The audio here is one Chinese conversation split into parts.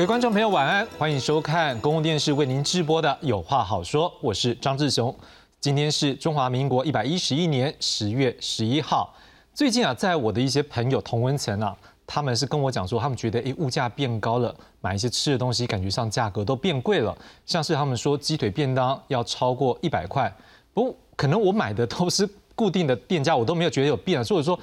各位观众朋友，晚安，欢迎收看公共电视为您直播的《有话好说》，我是张志雄。今天是中华民国一百一十一年十月十一号。最近啊，在我的一些朋友同温层啊，他们是跟我讲说，他们觉得诶物价变高了，买一些吃的东西感觉上价格都变贵了。像是他们说鸡腿便当要超过一百块，不，可能我买的都是固定的店家，我都没有觉得有变啊。所以说。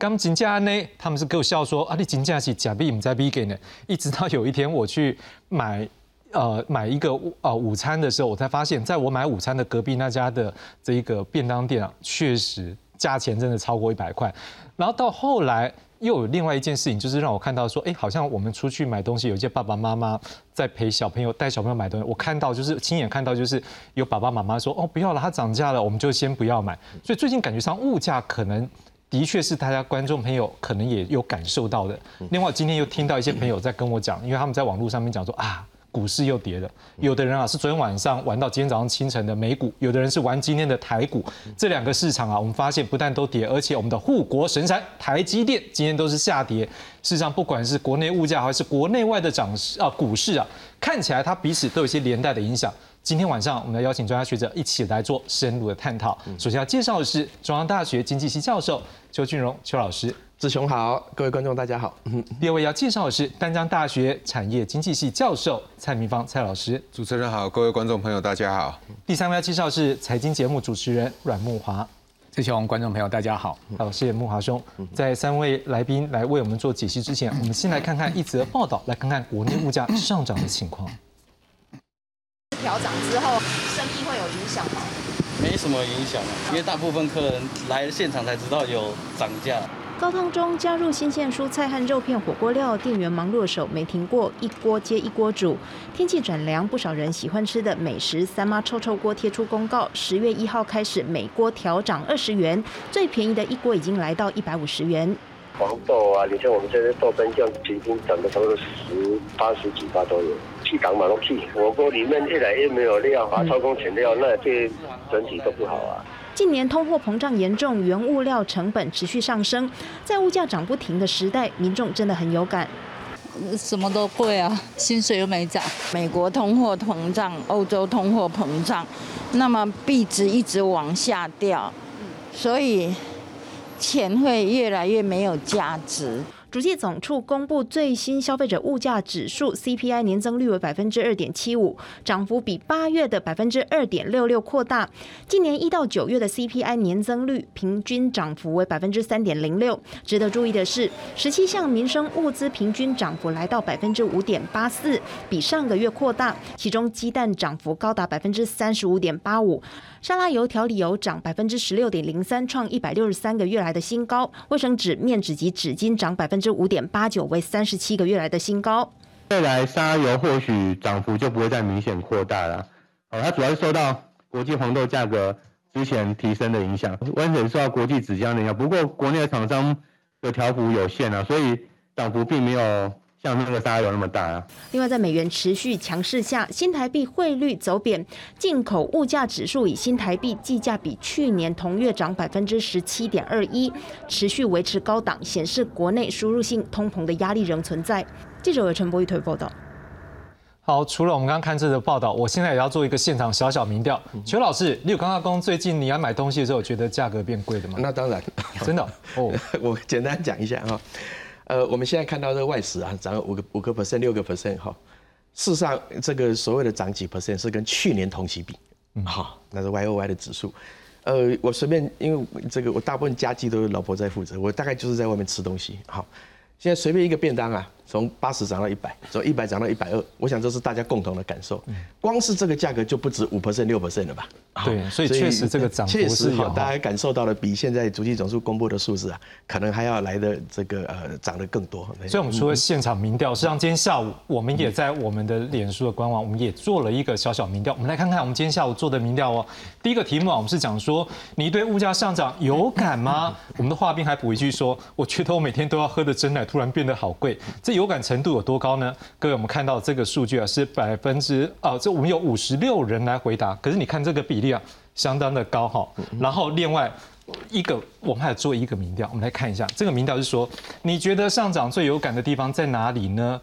刚金价呢，他们是给我笑说啊，你金价是假币，唔在币给呢。一直到有一天我去买，呃，买一个呃午餐的时候，我才发现，在我买午餐的隔壁那家的这一个便当店啊，确实价钱真的超过一百块。然后到后来又有另外一件事情，就是让我看到说，哎，好像我们出去买东西，有一些爸爸妈妈在陪小朋友带小朋友买东西，我看到就是亲眼看到，就是有爸爸妈妈说，哦，不要了，它涨价了，我们就先不要买。所以最近感觉上物价可能。的确是大家观众朋友可能也有感受到的。另外，今天又听到一些朋友在跟我讲，因为他们在网络上面讲说啊，股市又跌了。有的人啊是昨天晚上玩到今天早上清晨的美股，有的人是玩今天的台股。这两个市场啊，我们发现不但都跌，而且我们的护国神山台积电今天都是下跌。事实上，不管是国内物价还是国内外的涨势啊，股市啊，看起来它彼此都有一些连带的影响。今天晚上，我们要邀请专家学者一起来做深入的探讨。首先要介绍的是中央大学经济系教授邱俊荣邱老师，志雄好，各位观众大家好。第二位要介绍的是丹江大学产业经济系教授蔡明芳蔡老师，主持人好，各位观众朋友大家好。第三位要介绍是财经节目主持人阮木华，志雄观众朋友大家好，好，谢谢木华兄。在三位来宾来为我们做解析之前，我们先来看看一则报道，来看看国内物价上涨的情况。调涨之后，生意会有影响吗？没什么影响啊，因为大部分客人来现场才知道有涨价。高汤中加入新鲜蔬菜和肉片火锅料，店员忙碌手没停过，一锅接一锅煮。天气转凉，不少人喜欢吃的美食三妈臭臭锅贴出公告，十月一号开始每锅调涨二十元，最便宜的一锅已经来到一百五十元。黄豆啊，你像我们这些豆干酱，平均涨得差不多十八十几八都有。气港马龙气，火锅里面越来越没有料啊，超工全料，那对整体都不好啊。近年通货膨胀严重，原物料成本持续上升，在物价涨不停的时代，民众真的很有感。什么都贵啊，薪水又没涨。美国通货膨胀，欧洲通货膨胀，那么币值一直往下掉，所以钱会越来越没有价值。主计总处公布最新消费者物价指数 CPI 年增率为百分之二点七五，涨幅比八月的百分之二点六六扩大。今年一到九月的 CPI 年增率平均涨幅为百分之三点零六。值得注意的是，十七项民生物资平均涨幅来到百分之五点八四，比上个月扩大。其中鸡蛋涨幅高达百分之三十五点八五。沙拉油、调理油涨百分之十六点零三，创一百六十三个月来的新高。卫生纸、面纸及纸巾涨百分之五点八九，为三十七个月来的新高。未来沙拉油或许涨幅就不会再明显扩大了。哦，它主要是受到国际黄豆价格之前提升的影响，完全受到国际纸浆的影响。不过国内的厂商的调幅有限啊，所以涨幅并没有。像那个沙有那么大啊！另外，在美元持续强势下，新台币汇率走贬，进口物价指数以新台币计价比去年同月涨百分之十七点二一，持续维持高档，显示国内输入性通膨的压力仍存在。记者陈博一推报道。好，除了我们刚刚看这个报道，我现在也要做一个现场小小民调。邱老师，你有刚刚公最近你要买东西的时候，觉得价格变贵的吗？那当然，真的 哦。我简单讲一下哈。呃，我们现在看到这个外食啊，涨了五个五个 percent，六个 percent 哈。事实上，这个所谓的涨几 percent 是跟去年同期比，好，那是 Y O Y 的指数。呃，我随便，因为这个我大部分家计都是老婆在负责，我大概就是在外面吃东西，好。现在随便一个便当啊，从八十涨到一百，从一百涨到一百二，我想这是大家共同的感受。光是这个价格就不止五 percent 六 percent 了吧？对，所以确实这个涨幅是有，大家感受到了比现在足迹总数公布的数字啊，可能还要来的这个呃涨得更多。所以我们除了现场民调，实际上今天下午我们也在我们的脸书的官网，我们也做了一个小小民调。我们来看看我们今天下午做的民调哦。第一个题目啊，我们是讲说你对物价上涨有感吗？我们的华斌还补一句说，我觉得我每天都要喝的真奶突然变得好贵，这有感程度有多高呢？各位，我们看到这个数据啊，是百分之啊，这我们有五十六人来回答，可是你看这个比例啊，相当的高哈。然后另外一个，我们还做一个民调，我们来看一下，这个民调是说，你觉得上涨最有感的地方在哪里呢？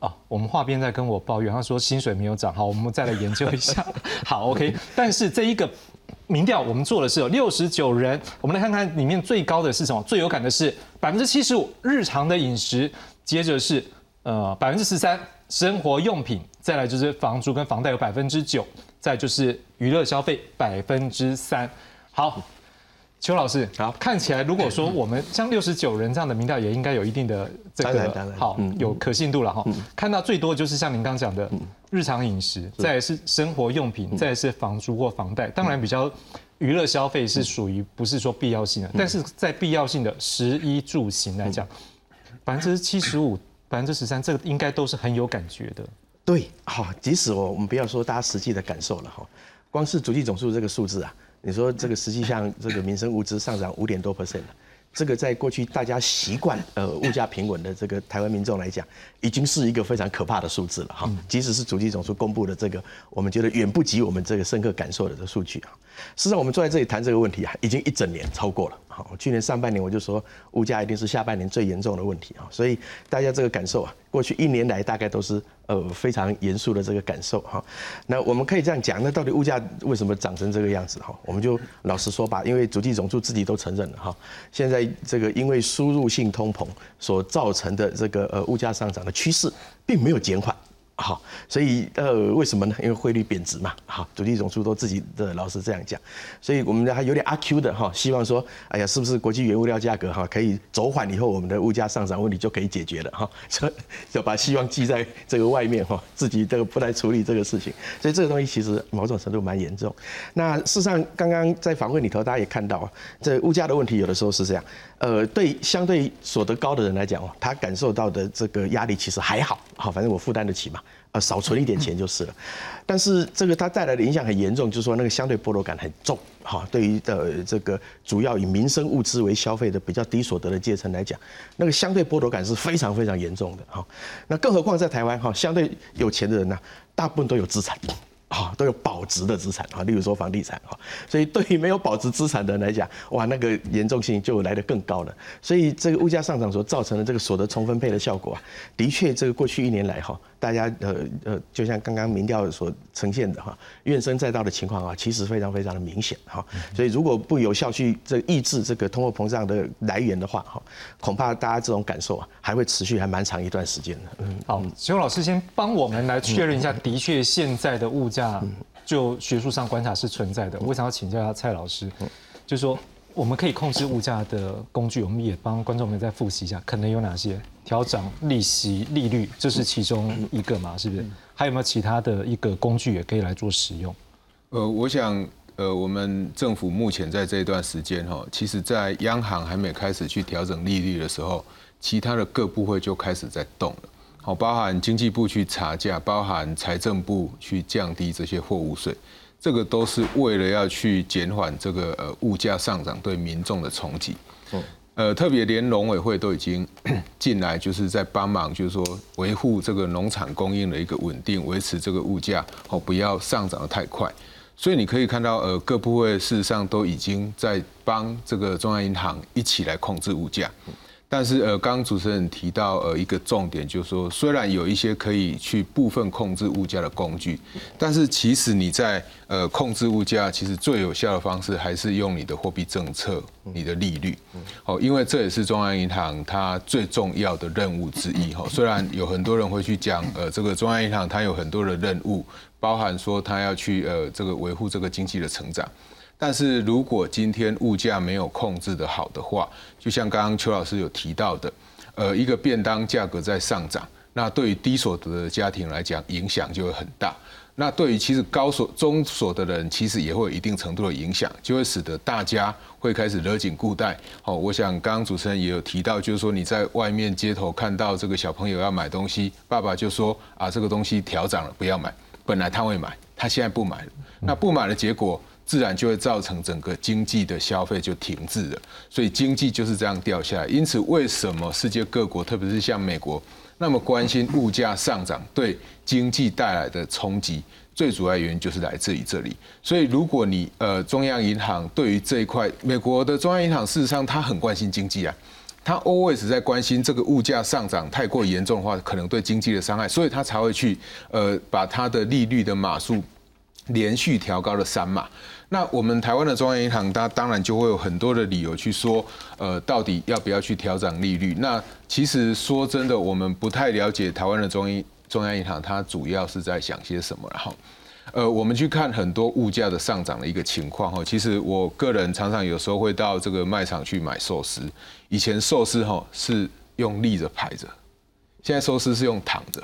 哦，我们话边在跟我抱怨，他说薪水没有涨，好，我们再来研究一下。好，OK。但是这一个民调我们做的是有六十九人，我们来看看里面最高的是什么？最有感的是百分之七十五日常的饮食，接着是呃百分之十三生活用品，再来就是房租跟房贷有百分之九，再就是娱乐消费百分之三。好。邱老师，好，看起来如果说我们像六十九人这样的民调，也应该有一定的这个好有可信度了哈。看到最多就是像您刚讲的日常饮食，再是生活用品，再是房租或房贷。当然，比较娱乐消费是属于不是说必要性的，但是在必要性的食衣住行来讲，百分之七十五、百分之十三，这个应该都是很有感觉的。对，好，即使我我们不要说大家实际的感受了哈，光是足迹总数这个数字啊。你说这个实际上这个民生物资上涨五点多 percent 这个在过去大家习惯呃物价平稳的这个台湾民众来讲，已经是一个非常可怕的数字了哈。即使是足迹总数公布的这个，我们觉得远不及我们这个深刻感受的这数据啊。事实上，我们坐在这里谈这个问题啊，已经一整年超过了。好，去年上半年我就说物价一定是下半年最严重的问题啊，所以大家这个感受啊，过去一年来大概都是呃非常严肃的这个感受哈。那我们可以这样讲，那到底物价为什么涨成这个样子哈？我们就老实说吧，因为主计总处自己都承认了哈，现在这个因为输入性通膨所造成的这个呃物价上涨的趋势，并没有减缓。好，所以呃，为什么呢？因为汇率贬值嘛。好，土地总数都自己的老师这样讲，所以我们还有点阿 Q 的哈，希望说，哎呀，是不是国际原物料价格哈可以走缓以后，我们的物价上涨问题就可以解决了哈？所以就把希望寄在这个外面哈，自己这个不来处理这个事情。所以这个东西其实某种程度蛮严重。那事实上，刚刚在访问里头，大家也看到，这物价的问题有的时候是这样。呃，对相对所得高的人来讲哦，他感受到的这个压力其实还好，好，反正我负担得起嘛，呃，少存一点钱就是了。但是这个它带来的影响很严重，就是说那个相对剥夺感很重，哈，对于的这个主要以民生物资为消费的比较低所得的阶层来讲，那个相对剥夺感是非常非常严重的，哈。那更何况在台湾哈，相对有钱的人呢，大部分都有资产。啊，都有保值的资产啊，例如说房地产啊，所以对于没有保值资产的人来讲，哇，那个严重性就来得更高了。所以这个物价上涨所造成的这个所得重分配的效果啊，的确，这个过去一年来哈，大家呃呃，就像刚刚民调所呈现的哈，怨声载道的情况啊，其实非常非常的明显哈。所以如果不有效去这抑制这个通货膨胀的来源的话哈，恐怕大家这种感受啊，还会持续还蛮长一段时间的。嗯，好，邱老师先帮我们来确认一下，的确现在的物价。价就学术上观察是存在的。我想要请教一下蔡老师，就是说我们可以控制物价的工具，我们也帮观众们再复习一下，可能有哪些？调整利息利率，这是其中一个嘛？是不是？还有没有其他的一个工具也可以来做使用？呃，我想，呃，我们政府目前在这一段时间哈，其实在央行还没开始去调整利率的时候，其他的各部会就开始在动了。好，包含经济部去查价，包含财政部去降低这些货物税，这个都是为了要去减缓这个呃物价上涨对民众的冲击。呃，特别连农委会都已经 进来，就是在帮忙，就是说维护这个农产供应的一个稳定，维持这个物价哦不要上涨的太快。所以你可以看到，呃，各部会事实上都已经在帮这个中央银行一起来控制物价。但是呃，刚刚主持人提到呃一个重点，就是说虽然有一些可以去部分控制物价的工具，但是其实你在呃控制物价，其实最有效的方式还是用你的货币政策、你的利率。哦，因为这也是中央银行它最重要的任务之一。哈，虽然有很多人会去讲，呃，这个中央银行它有很多的任务，包含说它要去呃这个维护这个经济的成长。但是如果今天物价没有控制的好的话，就像刚刚邱老师有提到的，呃，一个便当价格在上涨，那对于低所得的家庭来讲，影响就会很大。那对于其实高所中所的人，其实也会有一定程度的影响，就会使得大家会开始勒紧裤带。好，我想刚刚主持人也有提到，就是说你在外面街头看到这个小朋友要买东西，爸爸就说啊，这个东西调涨了，不要买。本来他会买，他现在不买了。那不买的结果。自然就会造成整个经济的消费就停滞了，所以经济就是这样掉下来。因此，为什么世界各国，特别是像美国，那么关心物价上涨对经济带来的冲击？最主要原因就是来自于这里。所以，如果你呃中央银行对于这一块，美国的中央银行事实上它很关心经济啊。他 always 在关心这个物价上涨太过严重的话，可能对经济的伤害，所以他才会去呃把他的利率的码数连续调高了三码。那我们台湾的中央银行，它当然就会有很多的理由去说，呃，到底要不要去调整利率？那其实说真的，我们不太了解台湾的中央中央银行，它主要是在想些什么，然后。呃，我们去看很多物价的上涨的一个情况哈，其实我个人常常有时候会到这个卖场去买寿司。以前寿司哈是用立着排着，现在寿司是用躺着，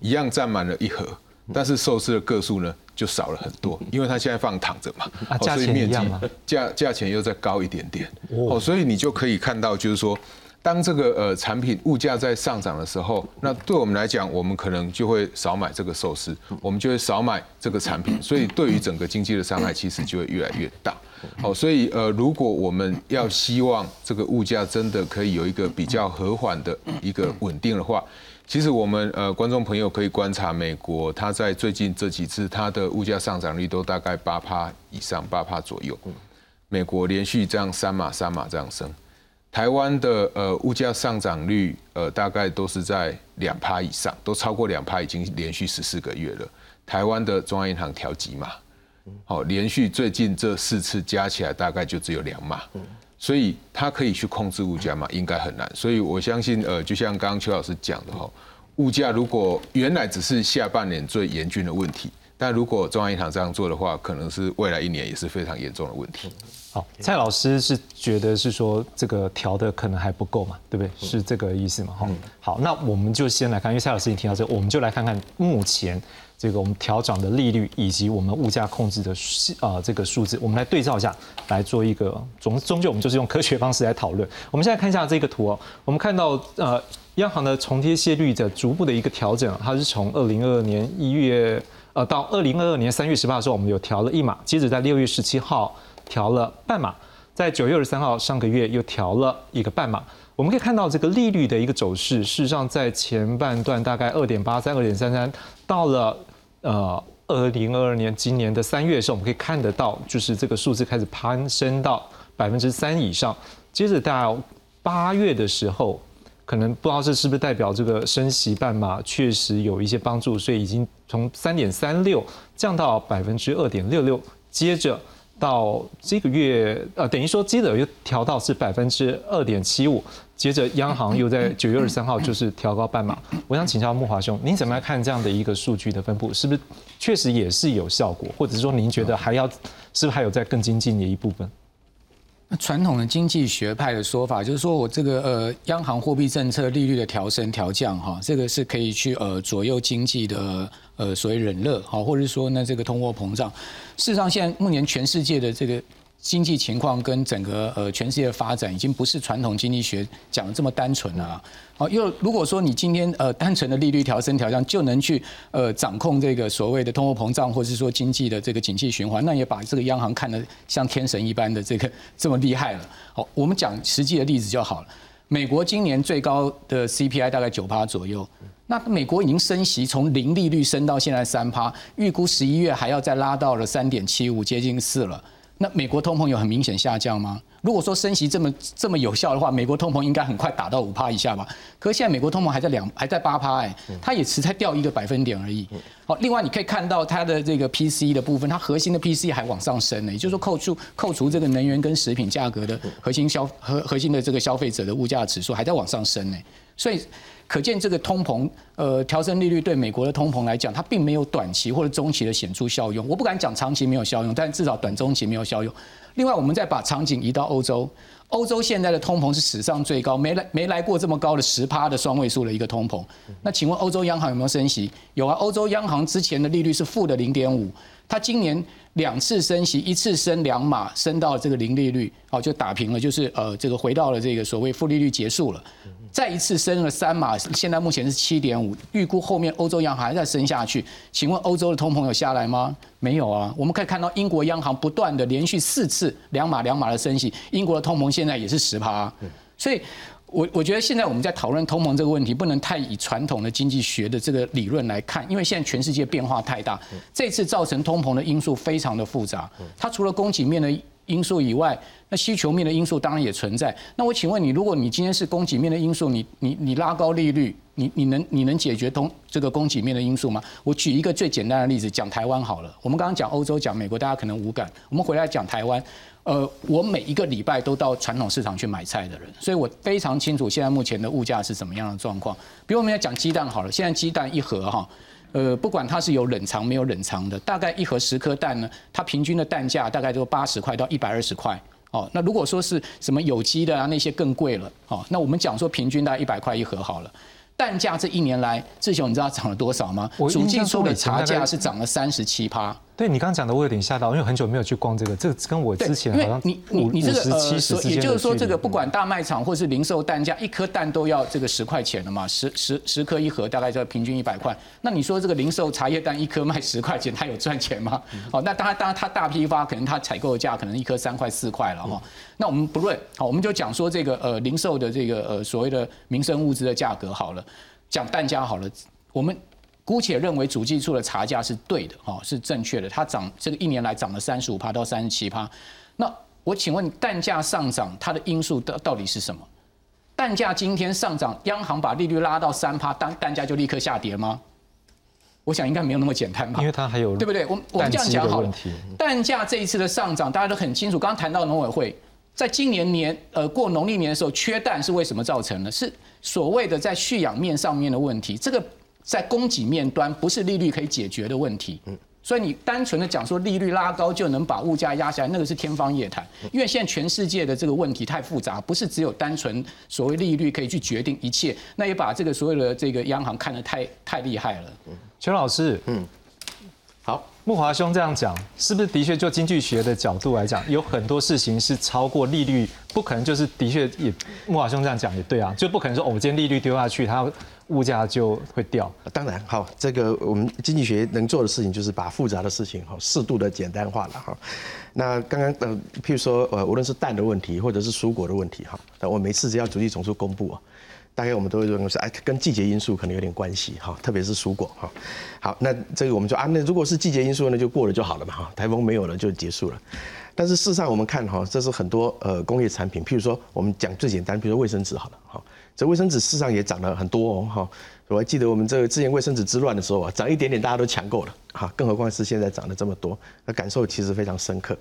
一样占满了一盒，但是寿司的个数呢就少了很多，因为它现在放躺着嘛，价钱一样吗？价价钱又再高一点点哦，所以你就可以看到就是说。当这个呃产品物价在上涨的时候，那对我们来讲，我们可能就会少买这个寿司，我们就会少买这个产品，所以对于整个经济的伤害其实就会越来越大。好，所以呃，如果我们要希望这个物价真的可以有一个比较和缓的一个稳定的话，其实我们呃观众朋友可以观察美国，它在最近这几次它的物价上涨率都大概八趴以上，八趴左右。美国连续这样三码三码这样升。台湾的呃物价上涨率呃大概都是在两趴以上，都超过两趴，已经连续十四个月了。台湾的中央银行调几码，好，连续最近这四次加起来大概就只有两码，所以它可以去控制物价嘛？应该很难。所以我相信呃，就像刚刚邱老师讲的哈，物价如果原来只是下半年最严峻的问题，但如果中央银行这样做的话，可能是未来一年也是非常严重的问题。好，蔡老师是觉得是说这个调的可能还不够嘛，对不对？是这个意思嘛？哈，好，那我们就先来看，因为蔡老师已经提到这，我们就来看看目前这个我们调涨的利率以及我们物价控制的啊这个数字，我们来对照一下，来做一个终终究我们就是用科学方式来讨论。我们现在看一下这个图哦，我们看到呃央行的重贴现率的逐步的一个调整，它是从二零二二年一月呃到二零二二年三月十八的时候，我们有调了一码，接着在六月十七号。调了半码，在九月二十三号上个月又调了一个半码。我们可以看到这个利率的一个走势，事实上在前半段大概二点八三、二点三三，到了呃二零二二年今年的三月的时候，我们可以看得到，就是这个数字开始攀升到百分之三以上。接着到八月的时候，可能不知道这是不是代表这个升息半码确实有一些帮助，所以已经从三点三六降到百分之二点六六。接着。到这个月，呃，等于说接着又调到是百分之二点七五，接着央行又在九月二十三号就是调高半码。我想请教木华兄，您怎么样看这样的一个数据的分布？是不是确实也是有效果，或者是说您觉得还要是不是还有在更精进的一部分？那传统的经济学派的说法就是说我这个呃央行货币政策利率的调升调降哈，这个是可以去呃左右经济的呃所谓冷热好，或者是说呢这个通货膨胀。事实上，现在目前全世界的这个。经济情况跟整个呃全世界的发展，已经不是传统经济学讲的这么单纯了。好，又如果说你今天呃单纯的利率调升调降就能去呃掌控这个所谓的通货膨胀，或是说经济的这个景气循环，那也把这个央行看得像天神一般的这个这么厉害了。好，我们讲实际的例子就好了。美国今年最高的 CPI 大概九趴左右，那美国已经升息从零利率升到现在三趴，预估十一月还要再拉到了三点七五，接近四了。那美国通膨有很明显下降吗？如果说升息这么这么有效的话，美国通膨应该很快打到五趴以下吧？可是现在美国通膨还在两还在八趴哎，它也只才掉一个百分点而已。好，另外你可以看到它的这个 PC 的部分，它核心的 PC 还往上升呢，也就是说扣除扣除这个能源跟食品价格的核心消核核心的这个消费者的物价指数还在往上升呢，所以。可见这个通膨，呃，调升利率对美国的通膨来讲，它并没有短期或者中期的显著效用。我不敢讲长期没有效用，但至少短中期没有效用。另外，我们再把场景移到欧洲，欧洲现在的通膨是史上最高，没来没来过这么高的十趴的双位数的一个通膨。那请问欧洲央行有没有升息？有啊，欧洲央行之前的利率是负的零点五，它今年。两次升息，一次升两码，升到这个零利率，哦，就打平了，就是呃，这个回到了这个所谓负利率结束了。再一次升了三码，现在目前是七点五，预估后面欧洲央行还在升下去。请问欧洲的通膨有下来吗？没有啊。我们可以看到英国央行不断的连续四次两码两码的升息，英国的通膨现在也是十趴，所以。我我觉得现在我们在讨论通膨这个问题，不能太以传统的经济学的这个理论来看，因为现在全世界变化太大，这次造成通膨的因素非常的复杂。它除了供给面的因素以外，那需求面的因素当然也存在。那我请问你，如果你今天是供给面的因素，你你你拉高利率，你你能你能解决通这个供给面的因素吗？我举一个最简单的例子，讲台湾好了。我们刚刚讲欧洲，讲美国，大家可能无感。我们回来讲台湾。呃，我每一个礼拜都到传统市场去买菜的人，所以我非常清楚现在目前的物价是怎么样的状况。比如我们要讲鸡蛋好了，现在鸡蛋一盒哈，呃，不管它是有冷藏没有冷藏的，大概一盒十颗蛋呢，它平均的蛋价大概就八十块到一百二十块。哦，那如果说是什么有机的啊，那些更贵了。哦，那我们讲说平均大概一百块一盒好了。蛋价这一年来，志雄你知道涨了多少吗？我主计处的茶价是涨了三十七趴。对你刚刚讲的，我有点吓到，因为很久没有去逛这个，这个跟我之前好像你你你这个呃，也就是说，这个不管大卖场或是零售蛋价，一颗蛋都要这个十块钱了嘛，十十十颗一盒，大概就平均一百块。那你说这个零售茶叶蛋一颗卖十块钱，它有赚钱吗？好，那当然当然，它大批发可能它采购的价可能一颗三块四块了哈。那我们不论好，我们就讲说这个呃零售的这个呃所谓的民生物资的价格好了，讲蛋价好了，我们。姑且认为主计处的茶价是对的，哈，是正确的。它涨这个一年来涨了三十五趴到三十七趴。那我请问，蛋价上涨它的因素到到底是什么？蛋价今天上涨，央行把利率拉到三趴，蛋蛋价就立刻下跌吗？我想应该没有那么简单吧。因为它还有对不对？我我们这样讲好了。蛋价这一次的上涨，大家都很清楚。刚刚谈到农委会，在今年年呃过农历年的时候缺蛋是为什么造成的？是所谓的在蓄养面上面的问题。这个。在供给面端不是利率可以解决的问题，嗯，所以你单纯的讲说利率拉高就能把物价压下来，那个是天方夜谭。因为现在全世界的这个问题太复杂，不是只有单纯所谓利率可以去决定一切，那也把这个所有的这个央行看得太太厉害了。全老师，嗯，好，木华兄这样讲，是不是的确就经济学的角度来讲，有很多事情是超过利率，不可能就是的确也木华兄这样讲也对啊，就不可能说我们今天利率丢下去，它。物价就会掉。当然，好，这个我们经济学能做的事情就是把复杂的事情哈适度的简单化了哈。那刚刚呃，譬如说呃，无论是蛋的问题或者是蔬果的问题哈，那我每次只要主计总数公布啊，大概我们都会认为是哎，跟季节因素可能有点关系哈，特别是蔬果哈。好，那这个我们就啊，那如果是季节因素那就过了就好了嘛哈，台风没有了就结束了。但是事实上我们看哈，这是很多呃工业产品，譬如说我们讲最简单，比如说卫生纸好了哈。这卫生纸市场也涨了很多哦，哈！我还记得我们这个之前卫生纸之乱的时候啊，涨一点点大家都抢购了，哈！更何况是现在涨了这么多，那感受其实非常深刻。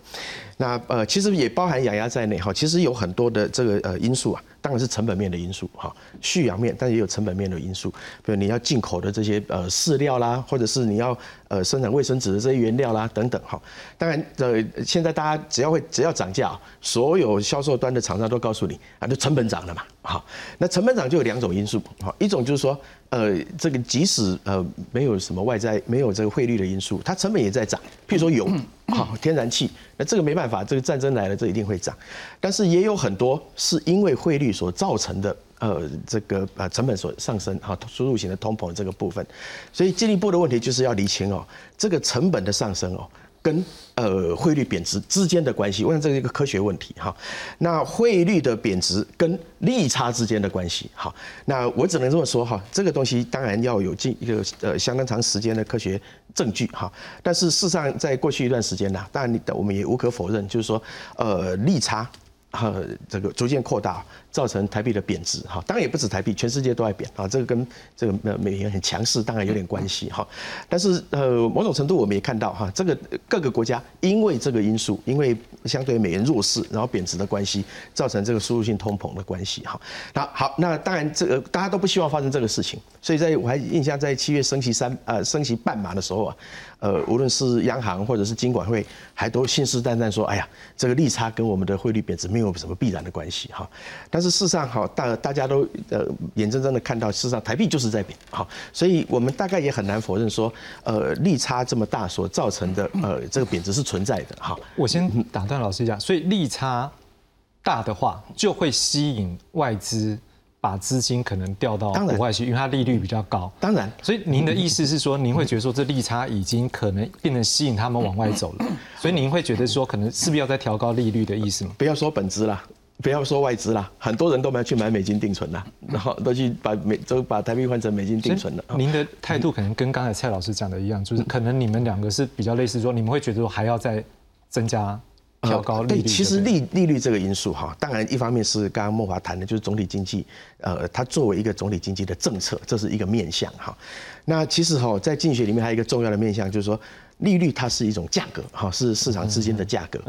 那呃，其实也包含养鸭在内，哈！其实有很多的这个呃因素啊。当然是成本面的因素哈，蓄养面，但也有成本面的因素，比如你要进口的这些呃饲料啦，或者是你要呃生产卫生纸的这些原料啦等等哈。当然呃，现在大家只要会只要涨价，所有销售端的厂商都告诉你啊，就成本涨了嘛，好，那成本涨就有两种因素，哈，一种就是说呃这个即使呃没有什么外在没有这个汇率的因素，它成本也在涨，譬如说油。好，天然气，那这个没办法，这个战争来了，这一定会涨。但是也有很多是因为汇率所造成的，呃，这个呃成本所上升，哈，输入型的通膨这个部分。所以进一步的问题就是要厘清哦，这个成本的上升哦。跟呃汇率贬值之间的关系，我想这是一个科学问题哈。那汇率的贬值跟利差之间的关系，好，那我只能这么说哈。这个东西当然要有进一个呃相当长时间的科学证据哈。但是事实上，在过去一段时间呢，当然你我们也无可否认，就是说呃利差。呃，这个逐渐扩大，造成台币的贬值哈。当然也不止台币，全世界都在贬啊。这个跟这个美元很强势，当然有点关系哈。但是呃，某种程度我们也看到哈，这个各个国家因为这个因素，因为相对美元弱势，然后贬值的关系，造成这个输入性通膨的关系哈。那好，那当然这个大家都不希望发生这个事情，所以在我还印象在七月升息三呃升息半码的时候啊。呃，无论是央行或者是金管会，还都信誓旦旦说，哎呀，这个利差跟我们的汇率贬值没有什么必然的关系哈。但是事实上，好，大大家都呃眼睁睁的看到，事实上台币就是在贬，好，所以我们大概也很难否认说，呃，利差这么大所造成的呃这个贬值是存在的哈。我先打断老师一下，所以利差大的话，就会吸引外资。把资金可能调到国外去，因为它利率比较高。当然，所以您的意思是说，您会觉得说这利差已经可能变成吸引他们往外走了，所以您会觉得说，可能是不是要再调高利率的意思吗？不要说本资啦，不要说外资啦，很多人都没有去买美金定存啦，然后都去把美都把台币换成美金定存了。您的态度可能跟刚才蔡老师讲的一样，就是可能你们两个是比较类似，说你们会觉得说还要再增加调高利率。对，其实利利率这个因素哈，当然一方面是刚刚莫华谈的，就是总体经济，呃，它作为一个总体经济的政策，这是一个面向哈。那其实哈，在经济学里面还有一个重要的面向，就是说。利率它是一种价格，哈，是市场资金的价格。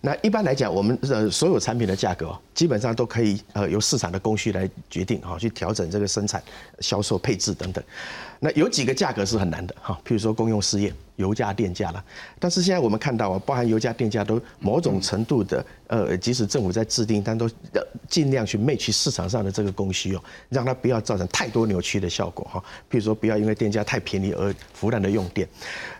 那一般来讲，我们呃所有产品的价格基本上都可以呃由市场的供需来决定，哈，去调整这个生产、销售、配置等等。那有几个价格是很难的，哈，譬如说公用事业。油价、电价了，但是现在我们看到啊，包含油价、电价都某种程度的，呃，即使政府在制定，但都尽量去 match 市场上的这个供需哦，让它不要造成太多扭曲的效果哈。譬如说，不要因为电价太便宜而腐烂的用电。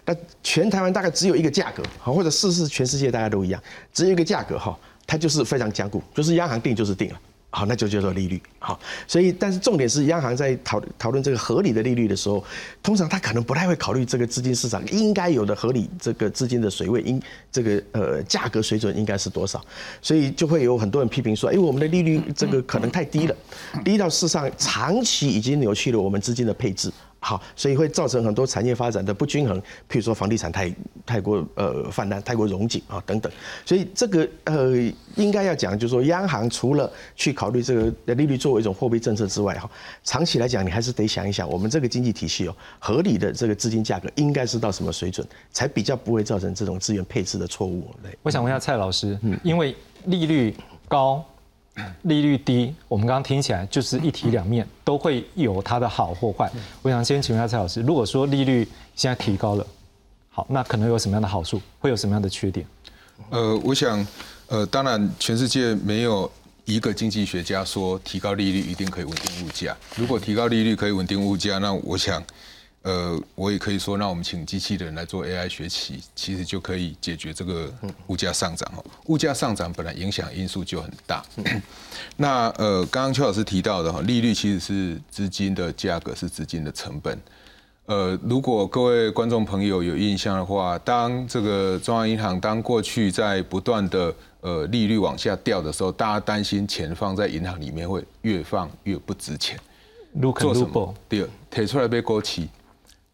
那全台湾大概只有一个价格，好，或者试试全世界大家都一样，只有一个价格哈，它就是非常坚固，就是央行定就是定了。好，那就叫做利率。好，所以但是重点是，央行在讨讨论这个合理的利率的时候，通常他可能不太会考虑这个资金市场应该有的合理这个资金的水位，应这个呃价格水准应该是多少，所以就会有很多人批评说，哎，我们的利率这个可能太低了，低到市场长期已经扭曲了我们资金的配置。好，所以会造成很多产业发展的不均衡，譬如说房地产太太过呃泛滥、太过融景啊等等。所以这个呃应该要讲，就是说央行除了去考虑这个利率作为一种货币政策之外，哈，长期来讲你还是得想一想，我们这个经济体系哦，合理的这个资金价格应该是到什么水准，才比较不会造成这种资源配置的错误。对，我想问一下蔡老师，嗯，因为利率高。利率低，我们刚刚听起来就是一体两面，都会有它的好或坏。我想先请问一下蔡老师，如果说利率现在提高了，好，那可能有什么样的好处？会有什么样的缺点？呃，我想，呃，当然，全世界没有一个经济学家说提高利率一定可以稳定物价。如果提高利率可以稳定物价，那我想。呃，我也可以说，那我们请机器人来做 AI 学习，其实就可以解决这个物价上涨哦。物价上涨本来影响因素就很大。那呃，刚刚邱老师提到的哈，利率其实是资金的价格，是资金的成本。呃，如果各位观众朋友有印象的话，当这个中央银行当过去在不断的呃利率往下掉的时候，大家担心钱放在银行里面会越放越不值钱。做什么？第二，提出来被过期。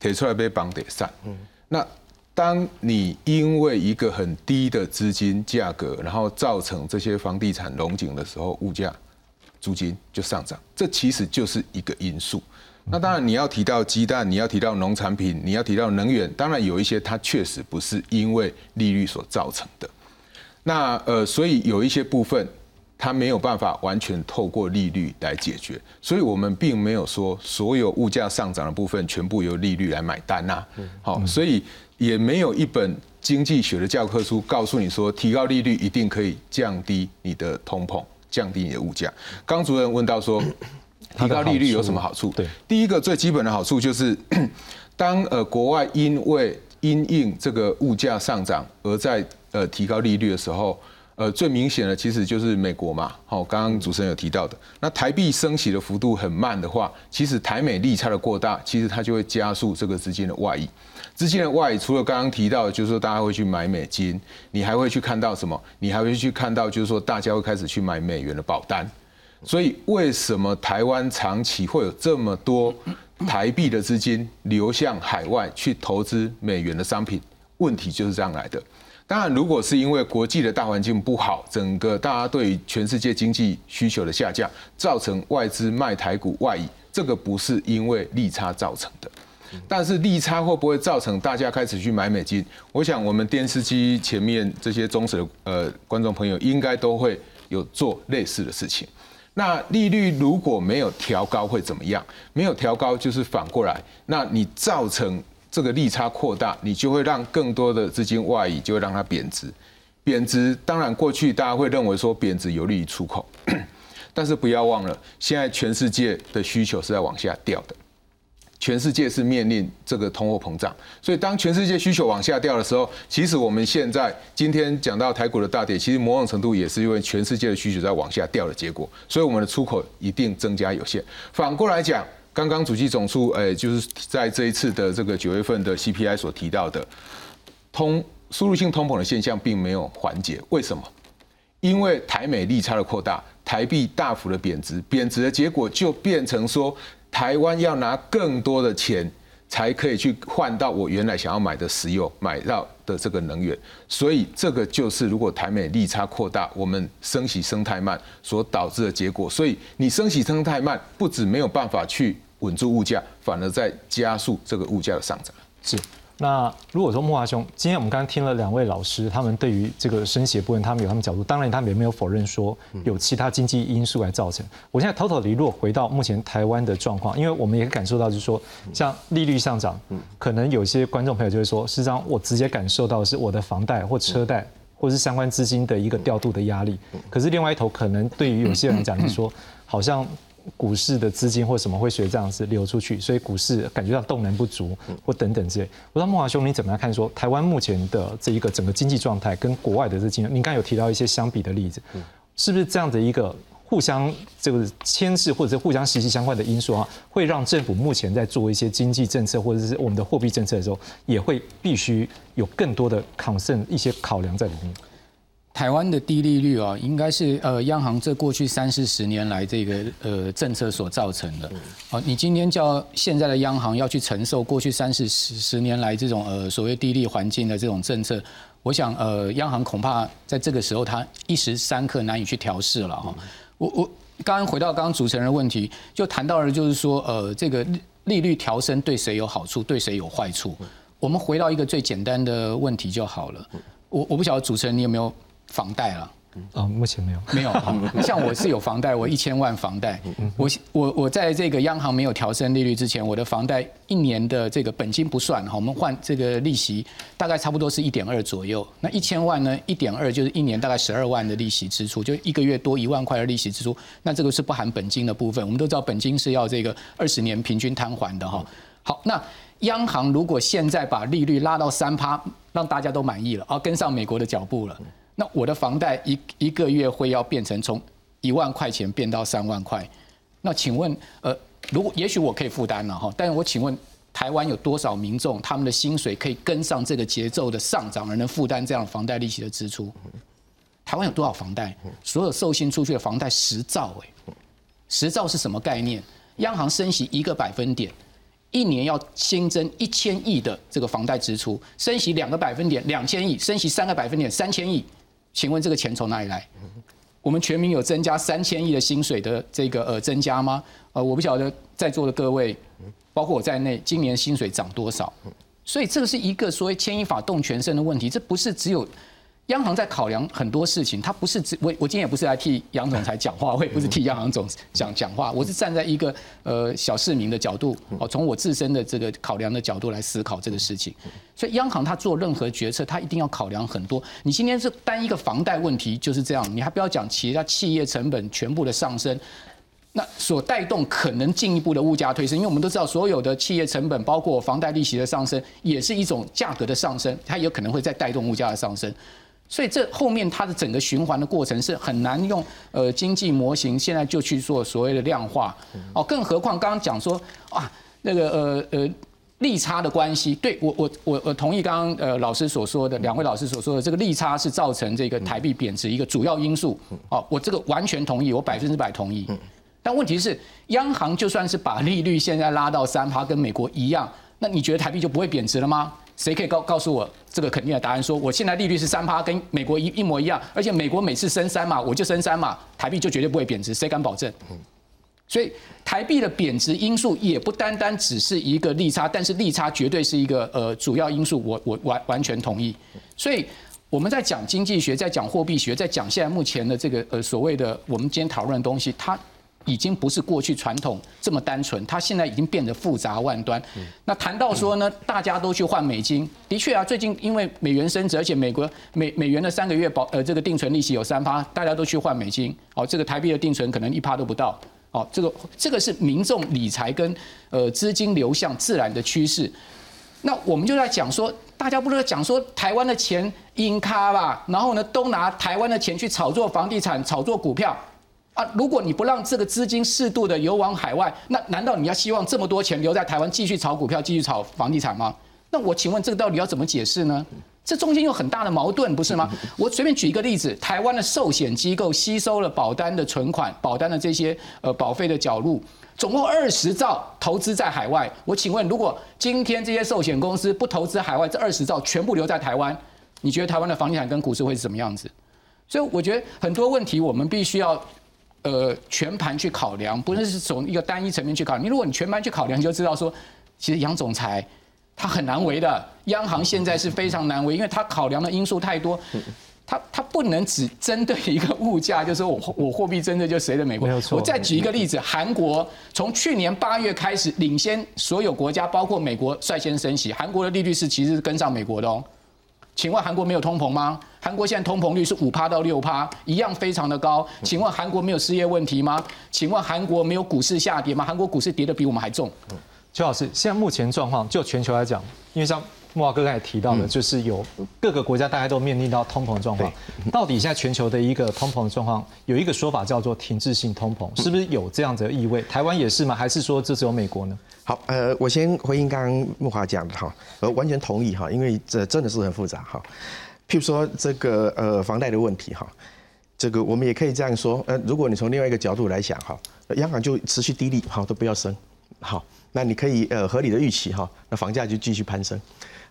提出来被绑得散。嗯，那当你因为一个很低的资金价格，然后造成这些房地产龙井的时候，物价、租金就上涨，这其实就是一个因素。那当然你要提到鸡蛋，你要提到农产品，你要提到能源，当然有一些它确实不是因为利率所造成的。那呃，所以有一些部分。它没有办法完全透过利率来解决，所以我们并没有说所有物价上涨的部分全部由利率来买单呐。好，所以也没有一本经济学的教科书告诉你说提高利率一定可以降低你的通膨，降低你的物价。刚主任问到说，提高利率有什么好处？对，第一个最基本的好处就是，当呃国外因为因应这个物价上涨而在呃提高利率的时候。呃，最明显的其实就是美国嘛，好，刚刚主持人有提到的，那台币升息的幅度很慢的话，其实台美利差的过大，其实它就会加速这个资金的外溢。资金的外溢，除了刚刚提到，就是说大家会去买美金，你还会去看到什么？你还会去看到，就是说大家会开始去买美元的保单。所以为什么台湾长期会有这么多台币的资金流向海外去投资美元的商品？问题就是这样来的。当然，如果是因为国际的大环境不好，整个大家对全世界经济需求的下降，造成外资卖台股外移，这个不是因为利差造成的。但是利差会不会造成大家开始去买美金？我想我们电视机前面这些忠实的呃观众朋友应该都会有做类似的事情。那利率如果没有调高会怎么样？没有调高就是反过来，那你造成。这个利差扩大，你就会让更多的资金外移，就会让它贬值。贬值，当然过去大家会认为说贬值有利于出口，但是不要忘了，现在全世界的需求是在往下掉的，全世界是面临这个通货膨胀。所以当全世界需求往下掉的时候，其实我们现在今天讲到台股的大跌，其实某种程度也是因为全世界的需求在往下掉的结果。所以我们的出口一定增加有限。反过来讲。刚刚主计总数，哎，就是在这一次的这个九月份的 CPI 所提到的通输入性通膨的现象并没有缓解，为什么？因为台美利差的扩大，台币大幅的贬值，贬值的结果就变成说，台湾要拿更多的钱才可以去换到我原来想要买的石油买到的这个能源。所以这个就是如果台美利差扩大，我们升息升太慢所导致的结果。所以你升息升太慢，不止没有办法去稳住物价，反而在加速这个物价的上涨。是。那如果说木华兄，今天我们刚刚听了两位老师，他们对于这个升息部分，他们有他们角度，当然他们也没有否认说有其他经济因素来造成。我现在偷偷离落回到目前台湾的状况，因为我们也感受到，就是说像利率上涨，可能有些观众朋友就会说，实际上我直接感受到是我的房贷或车贷或者是相关资金的一个调度的压力。可是另外一头，可能对于有些人讲，就是说 好像。股市的资金或什么会随这样子流出去，所以股市感觉到动能不足或等等之类。我道孟华兄，你怎么样看？说台湾目前的这一个整个经济状态跟国外的这经，您刚有提到一些相比的例子，是不是这样的一个互相这个牵制或者是互相息息相关的因素啊，会让政府目前在做一些经济政策或者是我们的货币政策的时候，也会必须有更多的 concern 一些考量在里面。台湾的低利率啊，应该是呃央行这过去三四十年来这个呃政策所造成的。哦，你今天叫现在的央行要去承受过去三四十十年来这种呃所谓低利环境的这种政策，我想呃央行恐怕在这个时候它一时三刻难以去调试了哈。我我刚刚回到刚刚主持人的问题，就谈到了就是说呃这个利率调升对谁有好处，对谁有坏处？我们回到一个最简单的问题就好了。我我不晓得主持人你有没有？房贷了，啊，目前没有，没有。像我是有房贷，我一千万房贷，我我我在这个央行没有调升利率之前，我的房贷一年的这个本金不算哈，我们换这个利息，大概差不多是一点二左右。那一千万呢，一点二就是一年大概十二万的利息支出，就一个月多一万块的利息支出。那这个是不含本金的部分。我们都知道本金是要这个二十年平均摊还的哈。好，那央行如果现在把利率拉到三趴，让大家都满意了，啊，跟上美国的脚步了。那我的房贷一一个月会要变成从一万块钱变到三万块，那请问，呃，如果也许我可以负担了哈，但是我请问台湾有多少民众他们的薪水可以跟上这个节奏的上涨而能负担这样房贷利息的支出？台湾有多少房贷？所有授信出去的房贷十兆哎，十兆是什么概念？央行升息一个百分点，一年要新增一千亿的这个房贷支出，升息两个百分点两千亿，升息三个百分点三千亿。请问这个钱从哪里来？我们全民有增加三千亿的薪水的这个呃增加吗？呃，我不晓得在座的各位，包括我在内，今年薪水涨多少？所以这个是一个所谓牵一发动全身的问题，这不是只有。央行在考量很多事情，它不是只我我今天也不是来替杨总裁讲话，我也不是替央行总讲讲话，我是站在一个呃小市民的角度，哦，从我自身的这个考量的角度来思考这个事情。所以央行它做任何决策，它一定要考量很多。你今天是单一个房贷问题就是这样，你还不要讲其他企业成本全部的上升，那所带动可能进一步的物价推升，因为我们都知道所有的企业成本，包括房贷利息的上升，也是一种价格的上升，它有可能会再带动物价的上升。所以这后面它的整个循环的过程是很难用呃经济模型现在就去做所谓的量化。哦，更何况刚刚讲说啊那个呃呃利差的关系，对我我我我同意刚刚呃老师所说的两位老师所说的这个利差是造成这个台币贬值一个主要因素。哦，我这个完全同意，我百分之百同意。但问题是央行就算是把利率现在拉到三趴，跟美国一样，那你觉得台币就不会贬值了吗？谁可以告告诉我这个肯定的答案？说我现在利率是三趴，跟美国一一模一样，而且美国每次升三嘛，我就升三嘛，台币就绝对不会贬值，谁敢保证？所以台币的贬值因素也不单单只是一个利差，但是利差绝对是一个呃主要因素，我我完完全同意。所以我们在讲经济学，在讲货币学，在讲现在目前的这个呃所谓的我们今天讨论的东西，它。已经不是过去传统这么单纯，它现在已经变得复杂万端。那谈到说呢，大家都去换美金，的确啊，最近因为美元升值，而且美国美美元的三个月保呃这个定存利息有三趴，大家都去换美金。哦，这个台币的定存可能一趴都不到。哦，这个这个是民众理财跟呃资金流向自然的趋势。那我们就在讲说，大家不是在讲说台湾的钱阴咖吧？然后呢，都拿台湾的钱去炒作房地产、炒作股票。啊！如果你不让这个资金适度的流往海外，那难道你要希望这么多钱留在台湾继续炒股票、继续炒房地产吗？那我请问这个到底要怎么解释呢？这中间有很大的矛盾，不是吗？我随便举一个例子，台湾的寿险机构吸收了保单的存款、保单的这些呃保费的缴入，总共二十兆投资在海外。我请问，如果今天这些寿险公司不投资海外，这二十兆全部留在台湾，你觉得台湾的房地产跟股市会是什么样子？所以我觉得很多问题我们必须要呃全盘去考量，不是从一个单一层面去考量。你如果你全盘去考量，你就知道说，其实杨总裁。他很难为的，央行现在是非常难为，因为他考量的因素太多，他他不能只针对一个物价，就是说我我货币针对就谁的美国。我再举一个例子，韩国从去年八月开始领先所有国家，包括美国率先升息，韩国的利率是其实是跟上美国的哦。请问韩国没有通膨吗？韩国现在通膨率是五趴到六趴，一样非常的高。请问韩国没有失业问题吗？请问韩国没有股市下跌吗？韩国股市跌得比我们还重。邱老师，现在目前状况，就全球来讲，因为像木华哥刚才提到的，就是有各个国家大家都面临到通膨状况。到底现在全球的一个通膨的状况，有一个说法叫做停滞性通膨，是不是有这样的意味？台湾也是吗？还是说这只有美国呢？好，呃，我先回应刚刚木华讲的哈，我完全同意哈，因为这真的是很复杂哈。譬如说这个呃房贷的问题哈，这个我们也可以这样说，呃，如果你从另外一个角度来想哈，央行就持续低利，好都不要升，好。那你可以呃合理的预期哈，那房价就继续攀升，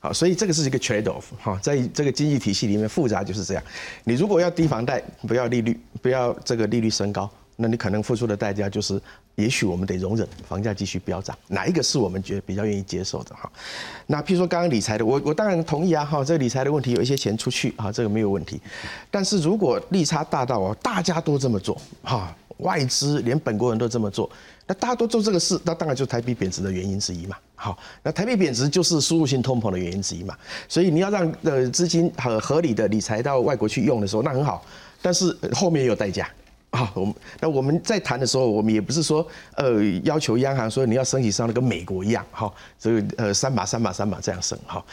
好，所以这个是一个 trade off 哈，在这个经济体系里面复杂就是这样。你如果要低房贷，不要利率，不要这个利率升高，那你可能付出的代价就是，也许我们得容忍房价继续飙涨。哪一个是我们觉得比较愿意接受的哈？那譬如说刚刚理财的，我我当然同意啊哈，这个理财的问题有一些钱出去啊，这个没有问题。但是如果利差大到哦，大家都这么做哈，外资连本国人都这么做。那大家都做这个事，那当然就是台币贬值的原因之一嘛。好，那台币贬值就是输入性通膨的原因之一嘛。所以你要让呃资金很合理的理财到外国去用的时候，那很好。但是后面也有代价。啊，我们那我们在谈的时候，我们也不是说呃要求央行说你要升级上那个美国一样，哈，这个呃三把三把三把这样升，哈。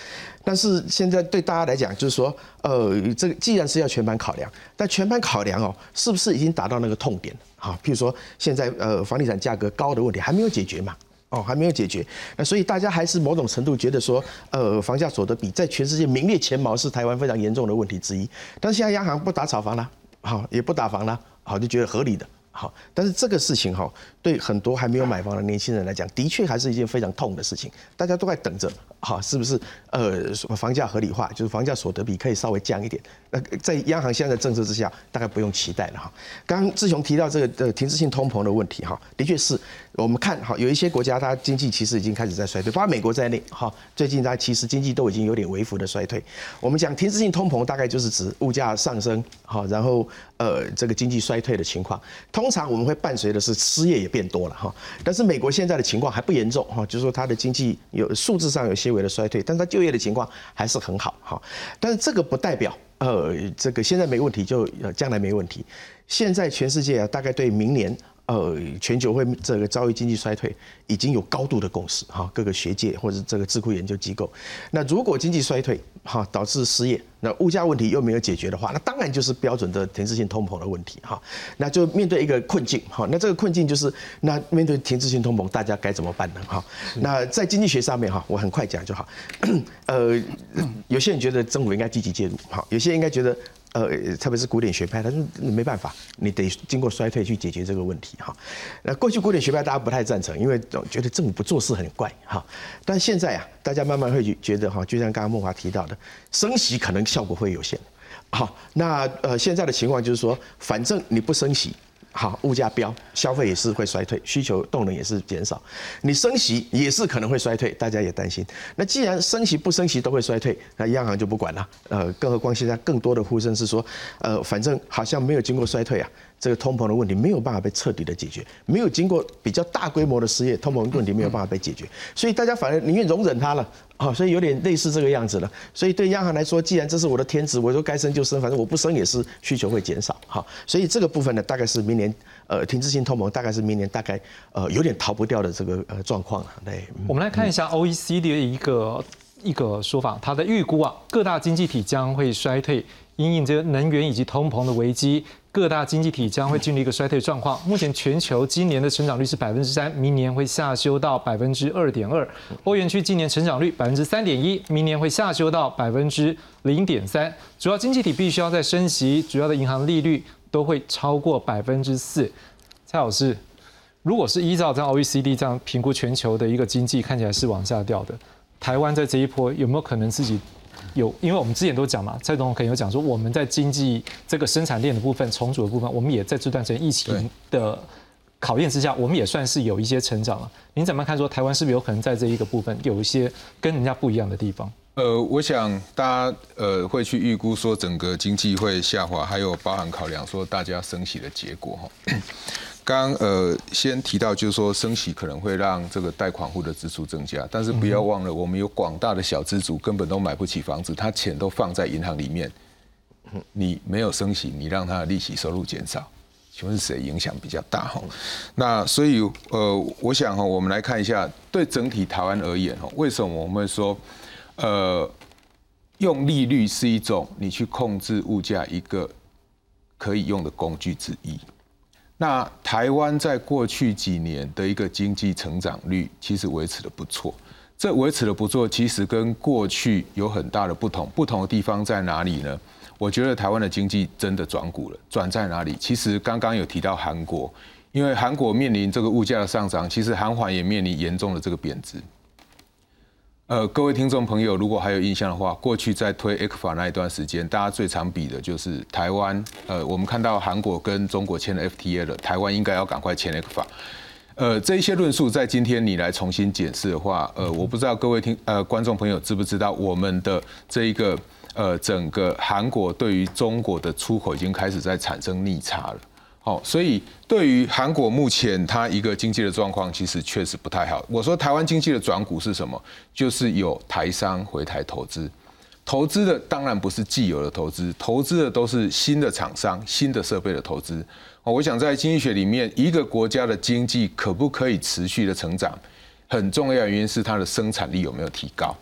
但是现在对大家来讲，就是说呃这个既然是要全盘考量，但全盘考量哦，是不是已经达到那个痛点？哈，譬如说现在呃房地产价格高的问题还没有解决嘛，哦还没有解决，那所以大家还是某种程度觉得说呃房价所得比在全世界名列前茅是台湾非常严重的问题之一。但是现在央行不打炒房了，好也不打房了。好，就觉得合理的。好，但是这个事情哈，对很多还没有买房的年轻人来讲，的确还是一件非常痛的事情。大家都在等着，哈，是不是？呃，房价合理化，就是房价所得比可以稍微降一点。那在央行现在的政策之下，大概不用期待了哈。刚刚志雄提到这个呃停滞性通膨的问题哈，的确是我们看好有一些国家，它经济其实已经开始在衰退，包括美国在内哈。最近它其实经济都已经有点微幅的衰退。我们讲停滞性通膨，大概就是指物价上升，哈，然后呃这个经济衰退的情况。通常我们会伴随的是失业也变多了哈，但是美国现在的情况还不严重哈，就是说它的经济有数字上有些微的衰退，但它就业的情况还是很好哈。但是这个不代表呃这个现在没问题就呃将来没问题。现在全世界啊大概对明年。呃，全球会这个遭遇经济衰退，已经有高度的共识哈。各个学界或者这个智库研究机构，那如果经济衰退哈导致失业，那物价问题又没有解决的话，那当然就是标准的停滞性通膨的问题哈。那就面对一个困境哈。那这个困境就是，那面对停滞性通膨，大家该怎么办呢？哈。那在经济学上面哈，我很快讲就好。呃，有些人觉得政府应该积极介入，哈，有些人应该觉得。呃，特别是古典学派，他说没办法，你得经过衰退去解决这个问题哈。那过去古典学派大家不太赞成，因为觉得政府不做事很怪哈。但现在啊，大家慢慢会觉得哈，就像刚刚梦华提到的，升息可能效果会有限。好，那呃现在的情况就是说，反正你不升息。好，物价飙，消费也是会衰退，需求动能也是减少。你升息也是可能会衰退，大家也担心。那既然升息不升息都会衰退，那央行就不管了。呃，更何况现在更多的呼声是说，呃，反正好像没有经过衰退啊。这个通膨的问题没有办法被彻底的解决，没有经过比较大规模的失业，通膨问题没有办法被解决，所以大家反而宁愿容忍它了，啊，所以有点类似这个样子了。所以对央行来说，既然这是我的天职，我说该升就升，反正我不升也是需求会减少，好，所以这个部分呢，大概是明年呃停滞性通膨，大概是明年大概呃有点逃不掉的这个呃状况了。对，我们来看一下 OECD 的一个一个说法，它的预估啊，各大经济体将会衰退，因应这个能源以及通膨的危机。各大经济体将会进入一个衰退状况。目前全球今年的成长率是百分之三，明年会下修到百分之二点二。欧元区今年成长率百分之三点一，明年会下修到百分之零点三。主要经济体必须要在升息，主要的银行利率都会超过百分之四。蔡老师，如果是依照这样 OECD 这样评估全球的一个经济，看起来是往下掉的。台湾在这一波有没有可能自己？有，因为我们之前都讲嘛，蔡总统可能有讲说，我们在经济这个生产链的部分、重组的部分，我们也在这段时间疫情的考验之下，我们也算是有一些成长了。您怎么看？说台湾是不是有可能在这一个部分有一些跟人家不一样的地方？呃，我想大家呃会去预估说整个经济会下滑，还有包含考量说大家升息的结果哈。刚呃先提到就是说升息可能会让这个贷款户的支出增加，但是不要忘了我们有广大的小资主根本都买不起房子，他钱都放在银行里面，你没有升息，你让他的利息收入减少，请问是谁影响比较大哈？那所以呃我想哈，我们来看一下对整体台湾而言哈，为什么我们会说呃用利率是一种你去控制物价一个可以用的工具之一。那台湾在过去几年的一个经济成长率，其实维持的不错。这维持的不错，其实跟过去有很大的不同。不同的地方在哪里呢？我觉得台湾的经济真的转股了。转在哪里？其实刚刚有提到韩国，因为韩国面临这个物价的上涨，其实韩环也面临严重的这个贬值。呃，各位听众朋友，如果还有印象的话，过去在推 X 法那一段时间，大家最常比的就是台湾。呃，我们看到韩国跟中国签了 FTA 了，台湾应该要赶快签 X 法。呃，这一些论述在今天你来重新检视的话，呃，我不知道各位听呃观众朋友知不知道，我们的这一个呃整个韩国对于中国的出口已经开始在产生逆差了。好，所以对于韩国目前它一个经济的状况，其实确实不太好。我说台湾经济的转股是什么？就是有台商回台投资，投资的当然不是既有的投资，投资的都是新的厂商、新的设备的投资。我想在经济学里面，一个国家的经济可不可以持续的成长，很重要原因是它的生产力有没有提高。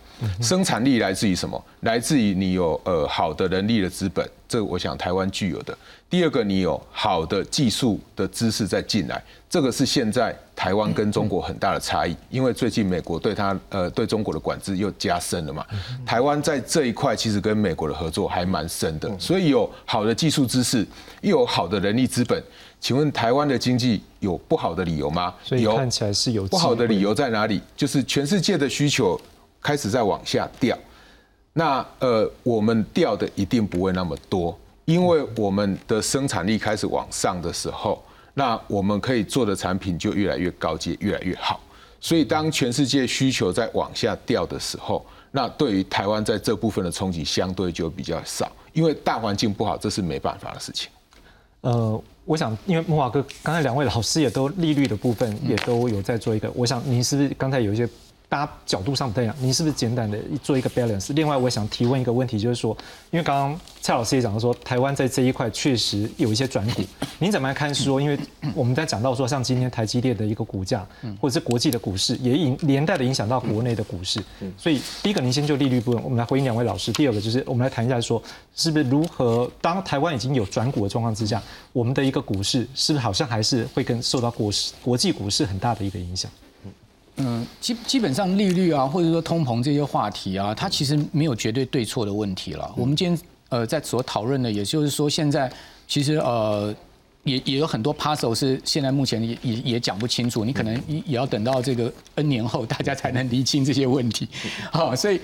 生产力来自于什么？来自于你有呃好的人力的资本，这我想台湾具有的。第二个，你有好的技术的知识在进来，这个是现在台湾跟中国很大的差异。因为最近美国对它呃对中国的管制又加深了嘛，台湾在这一块其实跟美国的合作还蛮深的，所以有好的技术知识，又有好的人力资本。请问台湾的经济有不好的理由吗？所以看起来是有不好的理由在哪里？就是全世界的需求。开始在往下掉，那呃，我们掉的一定不会那么多，因为我们的生产力开始往上的时候，那我们可以做的产品就越来越高阶，越来越好。所以当全世界需求在往下掉的时候，那对于台湾在这部分的冲击相对就比较少，因为大环境不好，这是没办法的事情。呃，我想，因为木华哥刚才两位老师也都利率的部分也都有在做一个，我想您是不是刚才有一些？大家角度上不一样，你是不是简单的做一个 balance？另外，我想提问一个问题，就是说，因为刚刚蔡老师也讲到说，台湾在这一块确实有一些转股，您怎么来看？说，因为我们在讲到说，像今天台积电的一个股价，或者是国际的股市，也影连带的影响到国内的股市。所以，第一个，您先就利率部分，我们来回应两位老师。第二个，就是我们来谈一下说，是不是如何当台湾已经有转股的状况之下，我们的一个股市是不是好像还是会跟受到国市国际股市很大的一个影响？嗯，基基本上利率啊，或者说通膨这些话题啊，它其实没有绝对对错的问题了。我们今天呃在所讨论的，也就是说现在其实呃也也有很多 puzzle 是现在目前也也也讲不清楚，你可能也也要等到这个 N 年后大家才能厘清这些问题。好，所以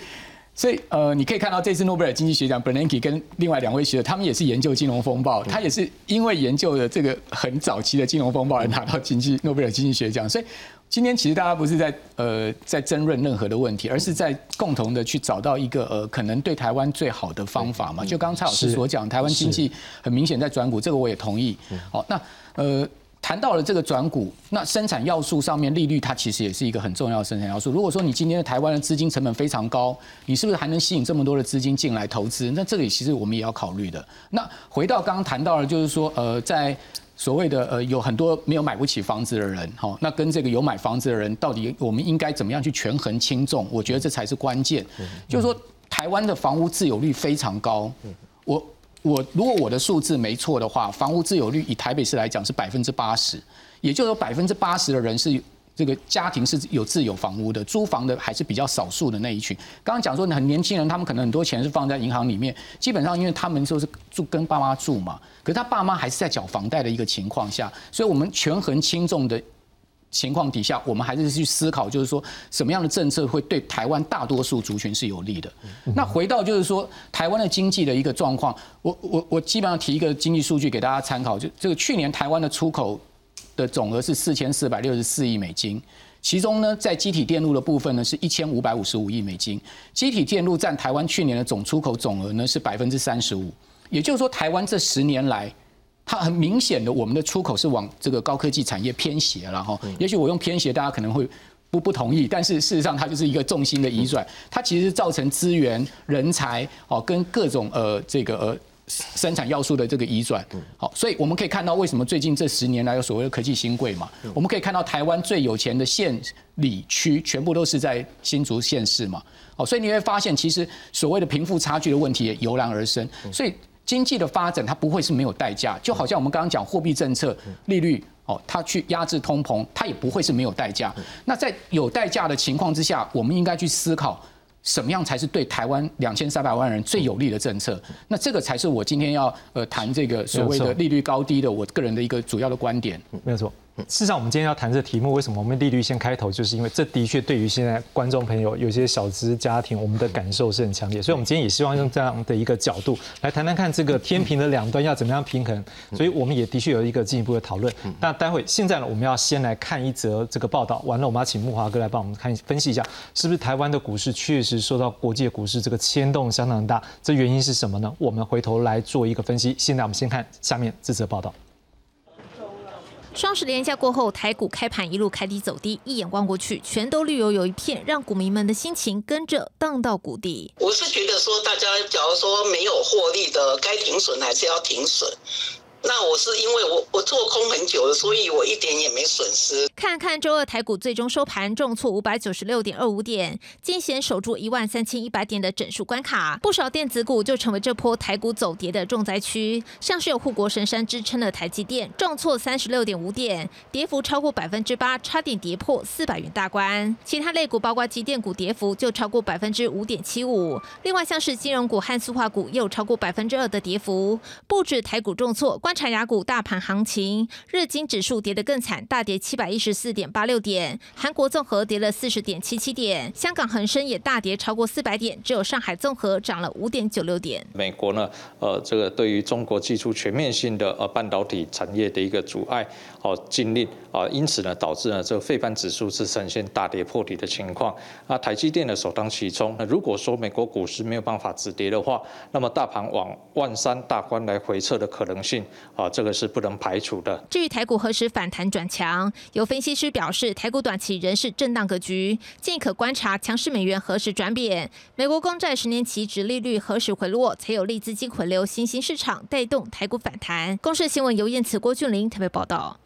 所以呃你可以看到这次诺贝尔经济学奖 Bernanke 跟另外两位学者，他们也是研究金融风暴，他也是因为研究了这个很早期的金融风暴而拿到经济诺贝尔经济学奖，所以。今天其实大家不是在呃在争论任何的问题，而是在共同的去找到一个呃可能对台湾最好的方法嘛。就刚蔡老师所讲，台湾经济很明显在转股，这个我也同意。好，那呃谈到了这个转股，那生产要素上面利率它其实也是一个很重要的生产要素。如果说你今天的台湾的资金成本非常高，你是不是还能吸引这么多的资金进来投资？那这里其实我们也要考虑的。那回到刚刚谈到了，就是说呃在。所谓的呃，有很多没有买不起房子的人，哈，那跟这个有买房子的人，到底我们应该怎么样去权衡轻重？我觉得这才是关键。就是说，台湾的房屋自有率非常高，我我如果我的数字没错的话，房屋自有率以台北市来讲是百分之八十，也就是说百分之八十的人是这个家庭是有自有房屋的，租房的还是比较少数的那一群。刚刚讲说很年轻人，他们可能很多钱是放在银行里面，基本上因为他们就是住跟爸妈住嘛，可是他爸妈还是在缴房贷的一个情况下，所以我们权衡轻重的。情况底下，我们还是去思考，就是说什么样的政策会对台湾大多数族群是有利的。那回到就是说台湾的经济的一个状况，我我我基本上提一个经济数据给大家参考，就这个去年台湾的出口的总额是四千四百六十四亿美金，其中呢在机体电路的部分呢是一千五百五十五亿美金，机体电路占台湾去年的总出口总额呢是百分之三十五，也就是说台湾这十年来。它很明显的，我们的出口是往这个高科技产业偏斜了哈。也许我用偏斜，大家可能会不不同意，但是事实上它就是一个重心的移转，它其实造成资源、人才哦跟各种呃这个呃生产要素的这个移转。好，所以我们可以看到为什么最近这十年来有所谓的科技新贵嘛？我们可以看到台湾最有钱的县里区全部都是在新竹县市嘛。好，所以你会发现其实所谓的贫富差距的问题也油然而生。所以。经济的发展，它不会是没有代价，就好像我们刚刚讲货币政策、利率，哦，它去压制通膨，它也不会是没有代价。那在有代价的情况之下，我们应该去思考，什么样才是对台湾两千三百万人最有利的政策？那这个才是我今天要呃谈这个所谓的利率高低的我个人的一个主要的观点。没有错。事实上，我们今天要谈这题目，为什么我们利率先开头，就是因为这的确对于现在观众朋友有些小资家庭，我们的感受是很强烈。所以，我们今天也希望用这样的一个角度来谈谈看这个天平的两端要怎么样平衡。所以，我们也的确有一个进一步的讨论。那待会现在呢，我们要先来看一则这个报道，完了我们要请木华哥来帮我们看分析一下，是不是台湾的股市确实受到国际股市这个牵动相当大？这原因是什么呢？我们回头来做一个分析。现在我们先看下面这则报道。双十连假过后，台股开盘一路开低走低，一眼望过去，全都绿油油一片，让股民们的心情跟着荡到谷底。我是觉得说，大家假如说没有获利的，该停损还是要停损。那我是因为我我做空很久了，所以我一点也没损失。看看周二台股最终收盘重挫五百九十六点二五点，惊险守住一万三千一百点的整数关卡，不少电子股就成为这波台股走跌的重灾区。像是有护国神山支撑的台积电，重挫三十六点五点，跌幅超过百分之八，差点跌破四百元大关。其他类股包括机电股跌幅就超过百分之五点七五，另外像是金融股和塑化股也有超过百分之二的跌幅。不止台股重挫。观察雅股大盘行情，日经指数跌得更惨，大跌七百一十四点八六点；韩国综合跌了四十点七七点；香港恒生也大跌超过四百点，只有上海综合涨了五点九六点。美国呢，呃，这个对于中国技术全面性的呃半导体产业的一个阻碍，哦禁令啊，因此呢，导致呢这个费半指数是呈现大跌破底的情况。那台积电呢首当其冲。那如果说美国股市没有办法止跌的话，那么大盘往万三大关来回撤的可能性。啊，这个是不能排除的。至于台股何时反弹转强，有分析师表示，台股短期仍是震荡格局，建议可观察强势美元何时转贬，美国公债十年期殖利率何时回落，才有利资金回流新兴市场，带动台股反弹。公社新闻由燕慈、郭俊霖特别报道。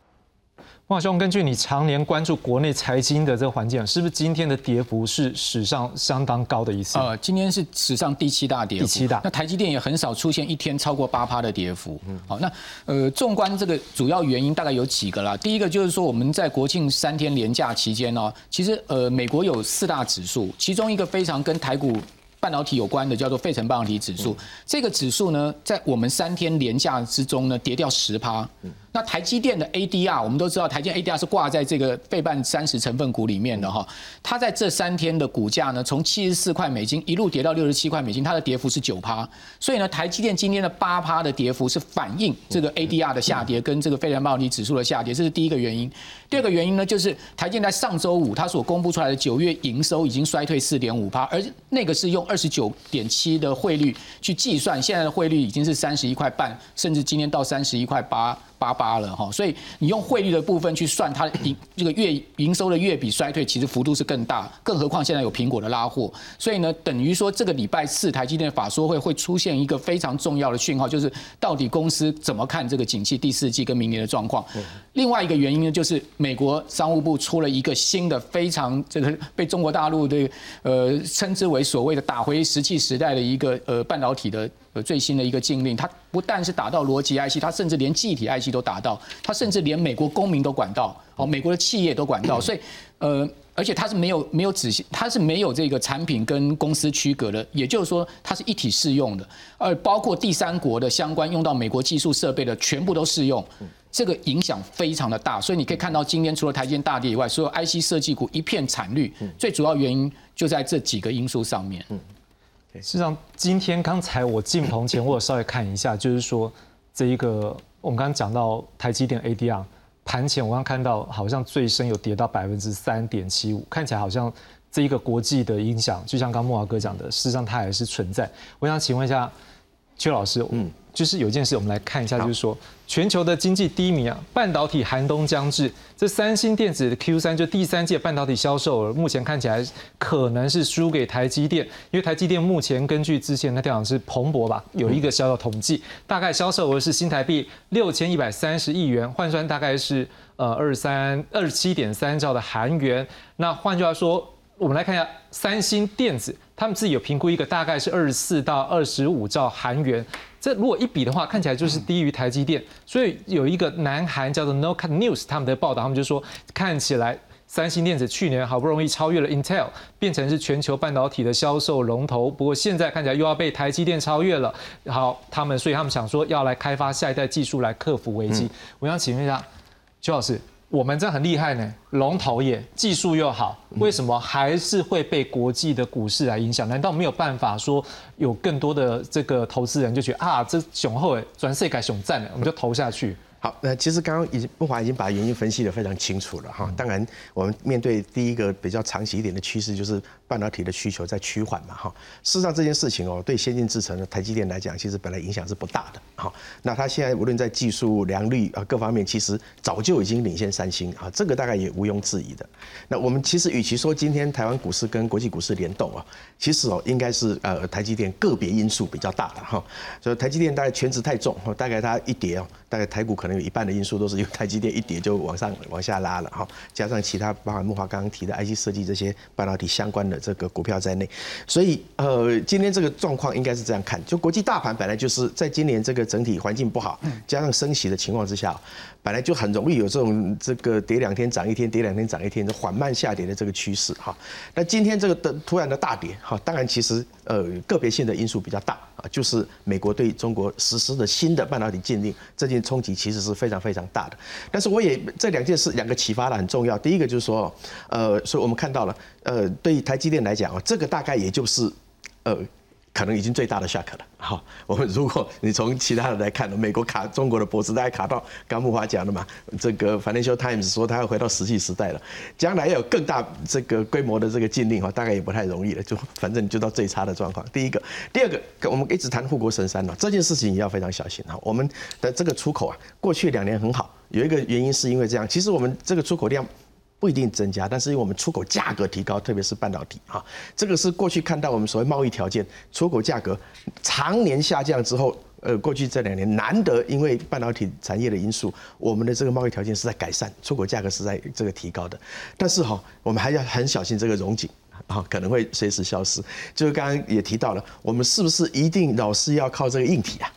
汪兄，根据你常年关注国内财经的这个环境，是不是今天的跌幅是史上相当高的一次？呃，今天是史上第七大跌幅。第七大。那台积电也很少出现一天超过八趴的跌幅。嗯。好，那呃，纵观这个主要原因，大概有几个啦。第一个就是说，我们在国庆三天连假期间呢，其实呃，美国有四大指数，其中一个非常跟台股。半导体有关的叫做费城半导体指数，这个指数呢，在我们三天连假之中呢，跌掉十趴。那台积电的 ADR，我们都知道，台积电 ADR 是挂在这个费半三十成分股里面的哈。它在这三天的股价呢，从七十四块美金一路跌到六十七块美金，它的跌幅是九趴。所以呢，台积电今天的八趴的跌幅是反映这个 ADR 的下跌跟这个费城半导体指数的下跌，这是第一个原因。第二个原因呢，就是台积电在上周五它所公布出来的九月营收已经衰退四点五趴，而那个是用二十九点七的汇率去计算，现在的汇率已经是三十一块半，甚至今天到三十一块八。八八了哈，所以你用汇率的部分去算它营这个月营收的月比衰退，其实幅度是更大。更何况现在有苹果的拉货，所以呢，等于说这个礼拜四台积电法说会会出现一个非常重要的讯号，就是到底公司怎么看这个景气第四季跟明年的状况。另外一个原因呢，就是美国商务部出了一个新的非常这个被中国大陆的呃称之为所谓的打回石器时代的一个呃半导体的。呃最新的一个禁令，它不但是打到逻辑 IC，它甚至连记忆体 IC 都打到，它甚至连美国公民都管到，哦，美国的企业都管到，所以呃。而且它是没有没有仔细，它是没有这个产品跟公司区隔的，也就是说它是一体适用的，而包括第三国的相关用到美国技术设备的全部都适用，这个影响非常的大。所以你可以看到今天除了台积电大跌以外，所有 IC 设计股一片惨绿，最主要原因就在这几个因素上面。事实上，今天刚才我进棚前，我有稍微看一下，就是说这一个我们刚刚讲到台积电 ADR。盘前我刚看到好像最深有跌到百分之三点七五，看起来好像这一个国际的影响，就像刚木华哥讲的，事实上它还是存在。我想请问一下邱老师，嗯。就是有一件事，我们来看一下，就是说全球的经济低迷啊，半导体寒冬将至。这三星电子的 Q 三就第三届半导体销售额，目前看起来可能是输给台积电，因为台积电目前根据之前那调查是彭博吧，有一个小小统计，大概销售额是新台币六千一百三十亿元，换算大概是呃二三二十七点三兆的韩元。那换句话说，我们来看一下三星电子，他们自己有评估一个大概是二十四到二十五兆韩元。这如果一比的话，看起来就是低于台积电。所以有一个南韩叫做 No Cut News 他们的报道，他们就说看起来三星电子去年好不容易超越了 Intel，变成是全球半导体的销售龙头。不过现在看起来又要被台积电超越了。好，他们所以他们想说要来开发下一代技术来克服危机。我想请问一下邱老师。我们这很厉害呢，龙头也技术又好，为什么还是会被国际的股市来影响？难道没有办法说有更多的这个投资人就觉得啊，这雄厚诶，转势改雄赞了，我们就投下去？好，那其实刚刚已经不华已经把原因分析的非常清楚了哈。当然，我们面对第一个比较长期一点的趋势就是。半导体的需求在趋缓嘛，哈，事实上这件事情哦，对先进制程的台积电来讲，其实本来影响是不大的，哈。那它现在无论在技术良率啊各方面，其实早就已经领先三星啊，这个大概也毋庸置疑的。那我们其实与其说今天台湾股市跟国际股市联动啊，其实哦应该是呃台积电个别因素比较大的哈。所以台积电大概全值太重，大概它一跌哦，大概台股可能有一半的因素都是因为台积电一跌就往上往下拉了哈，加上其他包含木华刚刚提的 IC 设计这些半导体相关的。这个股票在内，所以呃，今天这个状况应该是这样看，就国际大盘本来就是在今年这个整体环境不好，加上升息的情况之下，本来就很容易有这种这个跌两天涨一天，跌两天涨一天的缓慢下跌的这个趋势哈。那今天这个的突然的大跌哈，当然其实呃个别性的因素比较大啊，就是美国对中国实施的新的半导体禁令，这件冲击其实是非常非常大的。但是我也这两件事两个启发了很重要，第一个就是说，呃，所以我们看到了。呃，对于台积电来讲啊，这个大概也就是，呃，可能已经最大的 shock 了。好，我们如果你从其他的来看，美国卡中国的脖子，大概卡到刚木华讲的嘛，这个 Financial Times 说他要回到石器时代了，将来要有更大这个规模的这个禁令哈，大概也不太容易了。就反正就到最差的状况。第一个，第二个，我们一直谈护国神山了，这件事情也要非常小心哈。我们的这个出口啊，过去两年很好，有一个原因是因为这样，其实我们这个出口量。不一定增加，但是因为我们出口价格提高，特别是半导体哈，这个是过去看到我们所谓贸易条件，出口价格常年下降之后，呃，过去这两年难得因为半导体产业的因素，我们的这个贸易条件是在改善，出口价格是在这个提高的，但是哈，我们还要很小心这个融景啊，可能会随时消失。就是刚刚也提到了，我们是不是一定老是要靠这个硬体啊？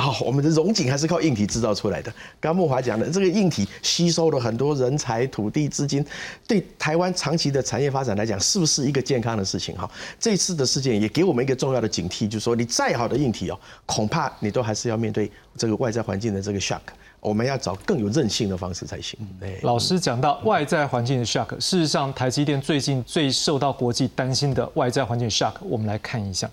好，我们的融景还是靠硬体制造出来的。刚刚木华讲的，这个硬体吸收了很多人才、土地、资金，对台湾长期的产业发展来讲，是不是一个健康的事情？哈，这次的事件也给我们一个重要的警惕，就是说，你再好的硬体哦，恐怕你都还是要面对这个外在环境的这个 shock。我们要找更有韧性的方式才行。老师讲到外在环境的 shock，事实上，台积电最近最受到国际担心的外在环境 shock，我们来看一下，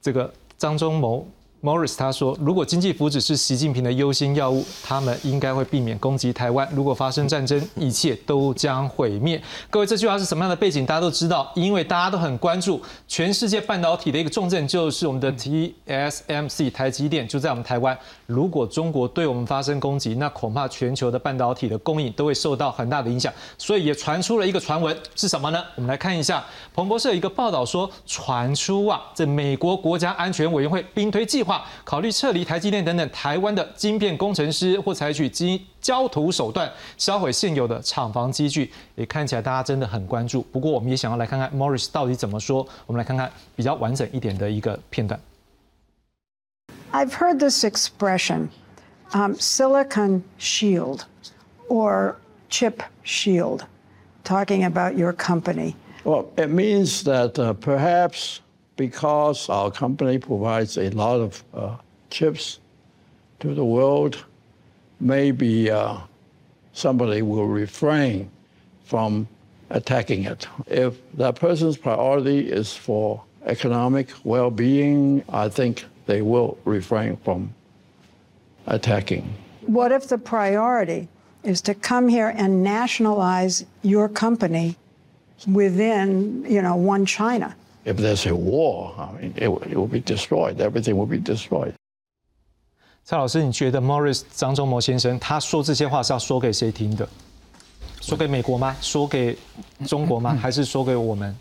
这个张忠谋。Morris 他说：“如果经济福祉是习近平的优先要务，他们应该会避免攻击台湾。如果发生战争，一切都将毁灭。”各位，这句话是什么样的背景？大家都知道，因为大家都很关注全世界半导体的一个重镇，就是我们的 TSMC 台积电，就在我们台湾。如果中国对我们发生攻击，那恐怕全球的半导体的供应都会受到很大的影响。所以也传出了一个传闻，是什么呢？我们来看一下，彭博社一个报道说，传出啊，这美国国家安全委员会兵推计划。考虑撤离台积电等等台湾的晶片工程师，或采取基焦土手段销毁现有的厂房机具，也看起来大家真的很关注。不过，我们也想要来看看 Morris 到底怎么说。我们来看看比较完整一点的一个片段。I've heard this expression, um, silicon shield or chip shield, talking about your company. Well, it means that uh, perhaps because our company provides a lot of uh, chips to the world, maybe uh, somebody will refrain from attacking it. If that person's priority is for economic well being, I think they will refrain from attacking. What if the priority is to come here and nationalize your company within, you know, one China? If there's a war, I mean, it, will- it will be destroyed. Everything will be destroyed. 蔡老师，你觉得 Morris 张忠谋先生他说这些话是要说给谁听的？说给美国吗？说给中国吗？还是说给我们？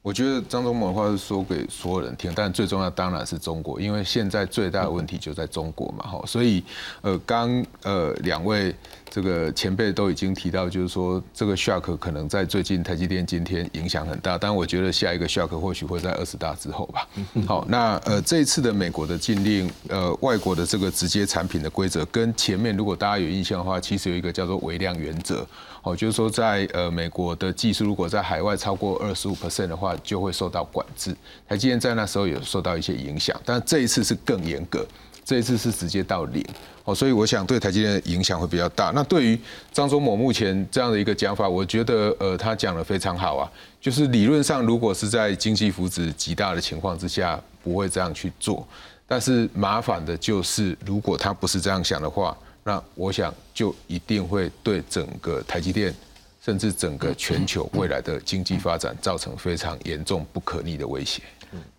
我觉得张忠谋的话是说给所有人听，但最重要当然是中国，因为现在最大的问题就在中国嘛，哈，所以呃，刚呃两位这个前辈都已经提到，就是说这个 shock 可能在最近台积电今天影响很大，但我觉得下一个 shock 或许会在二十大之后吧。好，那呃这一次的美国的禁令，呃外国的这个直接产品的规则，跟前面如果大家有印象的话，其实有一个叫做微量原则。哦，就是说在呃美国的技术如果在海外超过二十五 percent 的话，就会受到管制。台积电在那时候有受到一些影响，但这一次是更严格，这一次是直接到零。哦，所以我想对台积电的影响会比较大。那对于张忠谋目前这样的一个讲法，我觉得呃他讲的非常好啊，就是理论上如果是在经济福祉极大的情况之下，不会这样去做。但是麻烦的就是，如果他不是这样想的话，那我想就一定会对整个台积电，甚至整个全球未来的经济发展造成非常严重不可逆的威胁。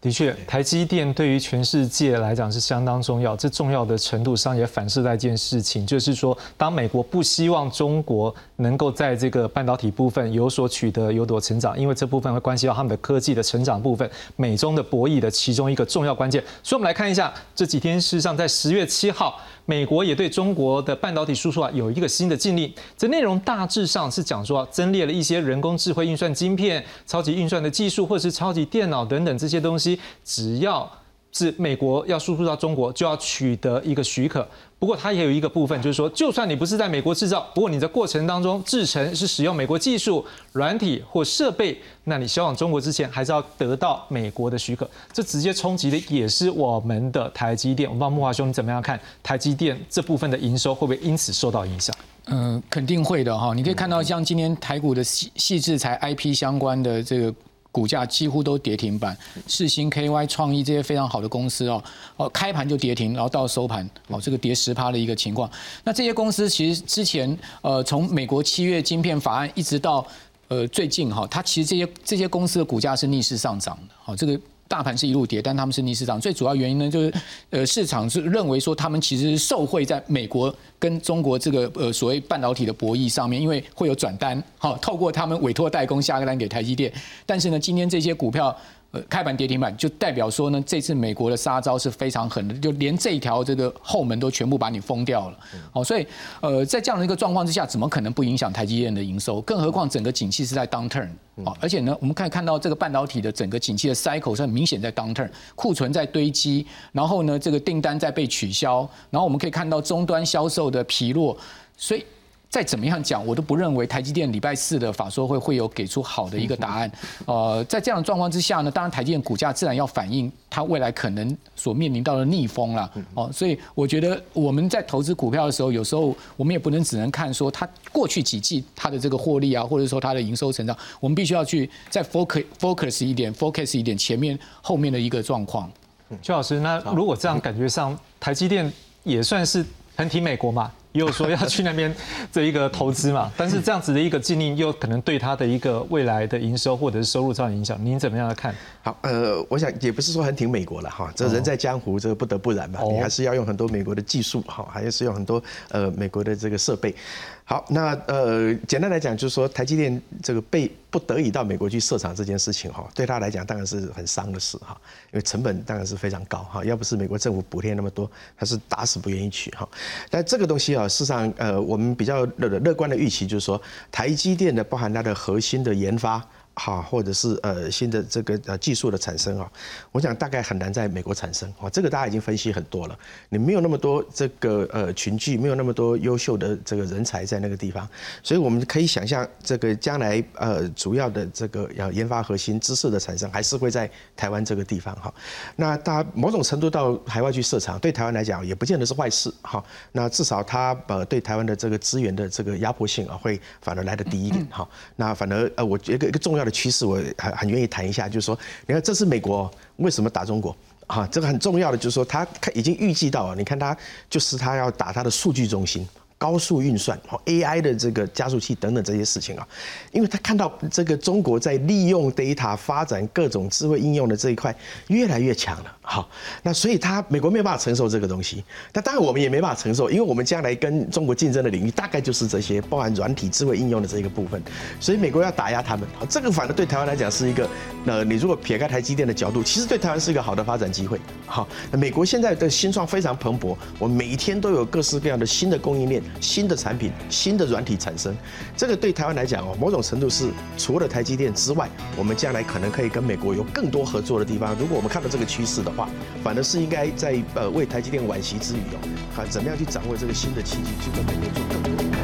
的确，台积电对于全世界来讲是相当重要。这重要的程度上也反射在一件事情，就是说，当美国不希望中国能够在这个半导体部分有所取得、有所成长，因为这部分会关系到他们的科技的成长部分，美中的博弈的其中一个重要关键。所以，我们来看一下这几天，事实上在十月七号，美国也对中国的半导体输出啊有一个新的禁令。这内容大致上是讲说啊，增列了一些人工智慧运算晶片、超级运算的技术，或者是超级电脑等等这些东西，只要是美国要输出到中国，就要取得一个许可。不过它也有一个部分，就是说，就算你不是在美国制造，不过你在过程当中制成是使用美国技术、软体或设备，那你销往中国之前，还是要得到美国的许可。这直接冲击的也是我们的台积电。我不知道木华兄你怎么样看台积电这部分的营收会不会因此受到影响？嗯，肯定会的哈。你可以看到，像今天台股的细细制裁 IP 相关的这个股价几乎都跌停板，世新、KY、创意这些非常好的公司哦，哦开盘就跌停，然后到收盘哦这个跌十趴的一个情况。那这些公司其实之前呃从美国七月晶片法案一直到呃最近哈，它其实这些这些公司的股价是逆势上涨的，好这个。大盘是一路跌，但他们是逆市场。最主要原因呢，就是呃市场是认为说他们其实是受惠在美国跟中国这个呃所谓半导体的博弈上面，因为会有转单，好透过他们委托代工下个单给台积电。但是呢，今天这些股票。呃，开盘跌停板就代表说呢，这次美国的杀招是非常狠的，就连这一条这个后门都全部把你封掉了。哦，所以呃，在这样的一个状况之下，怎么可能不影响台积电的营收？更何况整个景气是在 downturn 啊，而且呢，我们可以看到这个半导体的整个景气的 cycle 是很明显在 downturn，库存在堆积，然后呢，这个订单在被取消，然后我们可以看到终端销售的疲弱，所以。再怎么样讲，我都不认为台积电礼拜四的法说会会有给出好的一个答案。呃，在这样的状况之下呢，当然台积电股价自然要反映它未来可能所面临到的逆风了。哦，所以我觉得我们在投资股票的时候，有时候我们也不能只能看说它过去几季它的这个获利啊，或者说它的营收成长，我们必须要去再 focus focus 一点，focus 一点前面后面的一个状况。邱老师，那如果这样感觉上，台积电也算是很挺美国嘛？也有说要去那边这一个投资嘛，但是这样子的一个禁令又可能对他的一个未来的营收或者是收入造成影响，您怎么样来看？好，呃，我想也不是说很挺美国了哈，这人在江湖，这个不得不然嘛，你还是要用很多美国的技术哈，还是用很多呃美国的这个设备。好，那呃，简单来讲就是说，台积电这个被不得已到美国去设厂这件事情哈，对他来讲当然是很伤的事哈，因为成本当然是非常高哈，要不是美国政府补贴那么多，他是打死不愿意去哈。但这个东西啊，事实上呃，我们比较乐乐观的预期就是说，台积电的包含它的核心的研发。哈，或者是呃新的这个呃技术的产生啊，我想大概很难在美国产生啊。这个大家已经分析很多了，你没有那么多这个呃群聚，没有那么多优秀的这个人才在那个地方，所以我们可以想象，这个将来呃主要的这个要研发核心知识的产生，还是会在台湾这个地方哈。那大家某种程度到海外去设厂，对台湾来讲也不见得是坏事哈。那至少它呃对台湾的这个资源的这个压迫性啊，会反而来的低一点哈。那反而呃，我觉得一个重要的趋势，我很很愿意谈一下，就是说，你看这是美国为什么打中国啊？这个很重要的就是说，他已经预计到，你看他就是他要打他的数据中心。高速运算、AI 的这个加速器等等这些事情啊，因为他看到这个中国在利用 data 发展各种智慧应用的这一块越来越强了，好，那所以他美国没有办法承受这个东西，那当然我们也没办法承受，因为我们将来跟中国竞争的领域大概就是这些，包含软体智慧应用的这一个部分，所以美国要打压他们，这个反而对台湾来讲是一个，呃，你如果撇开台积电的角度，其实对台湾是一个好的发展机会，好，美国现在的新创非常蓬勃，我每一天都有各式各样的新的供应链。新的产品、新的软体产生，这个对台湾来讲哦，某种程度是除了台积电之外，我们将来可能可以跟美国有更多合作的地方。如果我们看到这个趋势的话，反而是应该在呃为台积电惋惜之余哦，看怎么样去掌握这个新的契机，去跟美国做更多。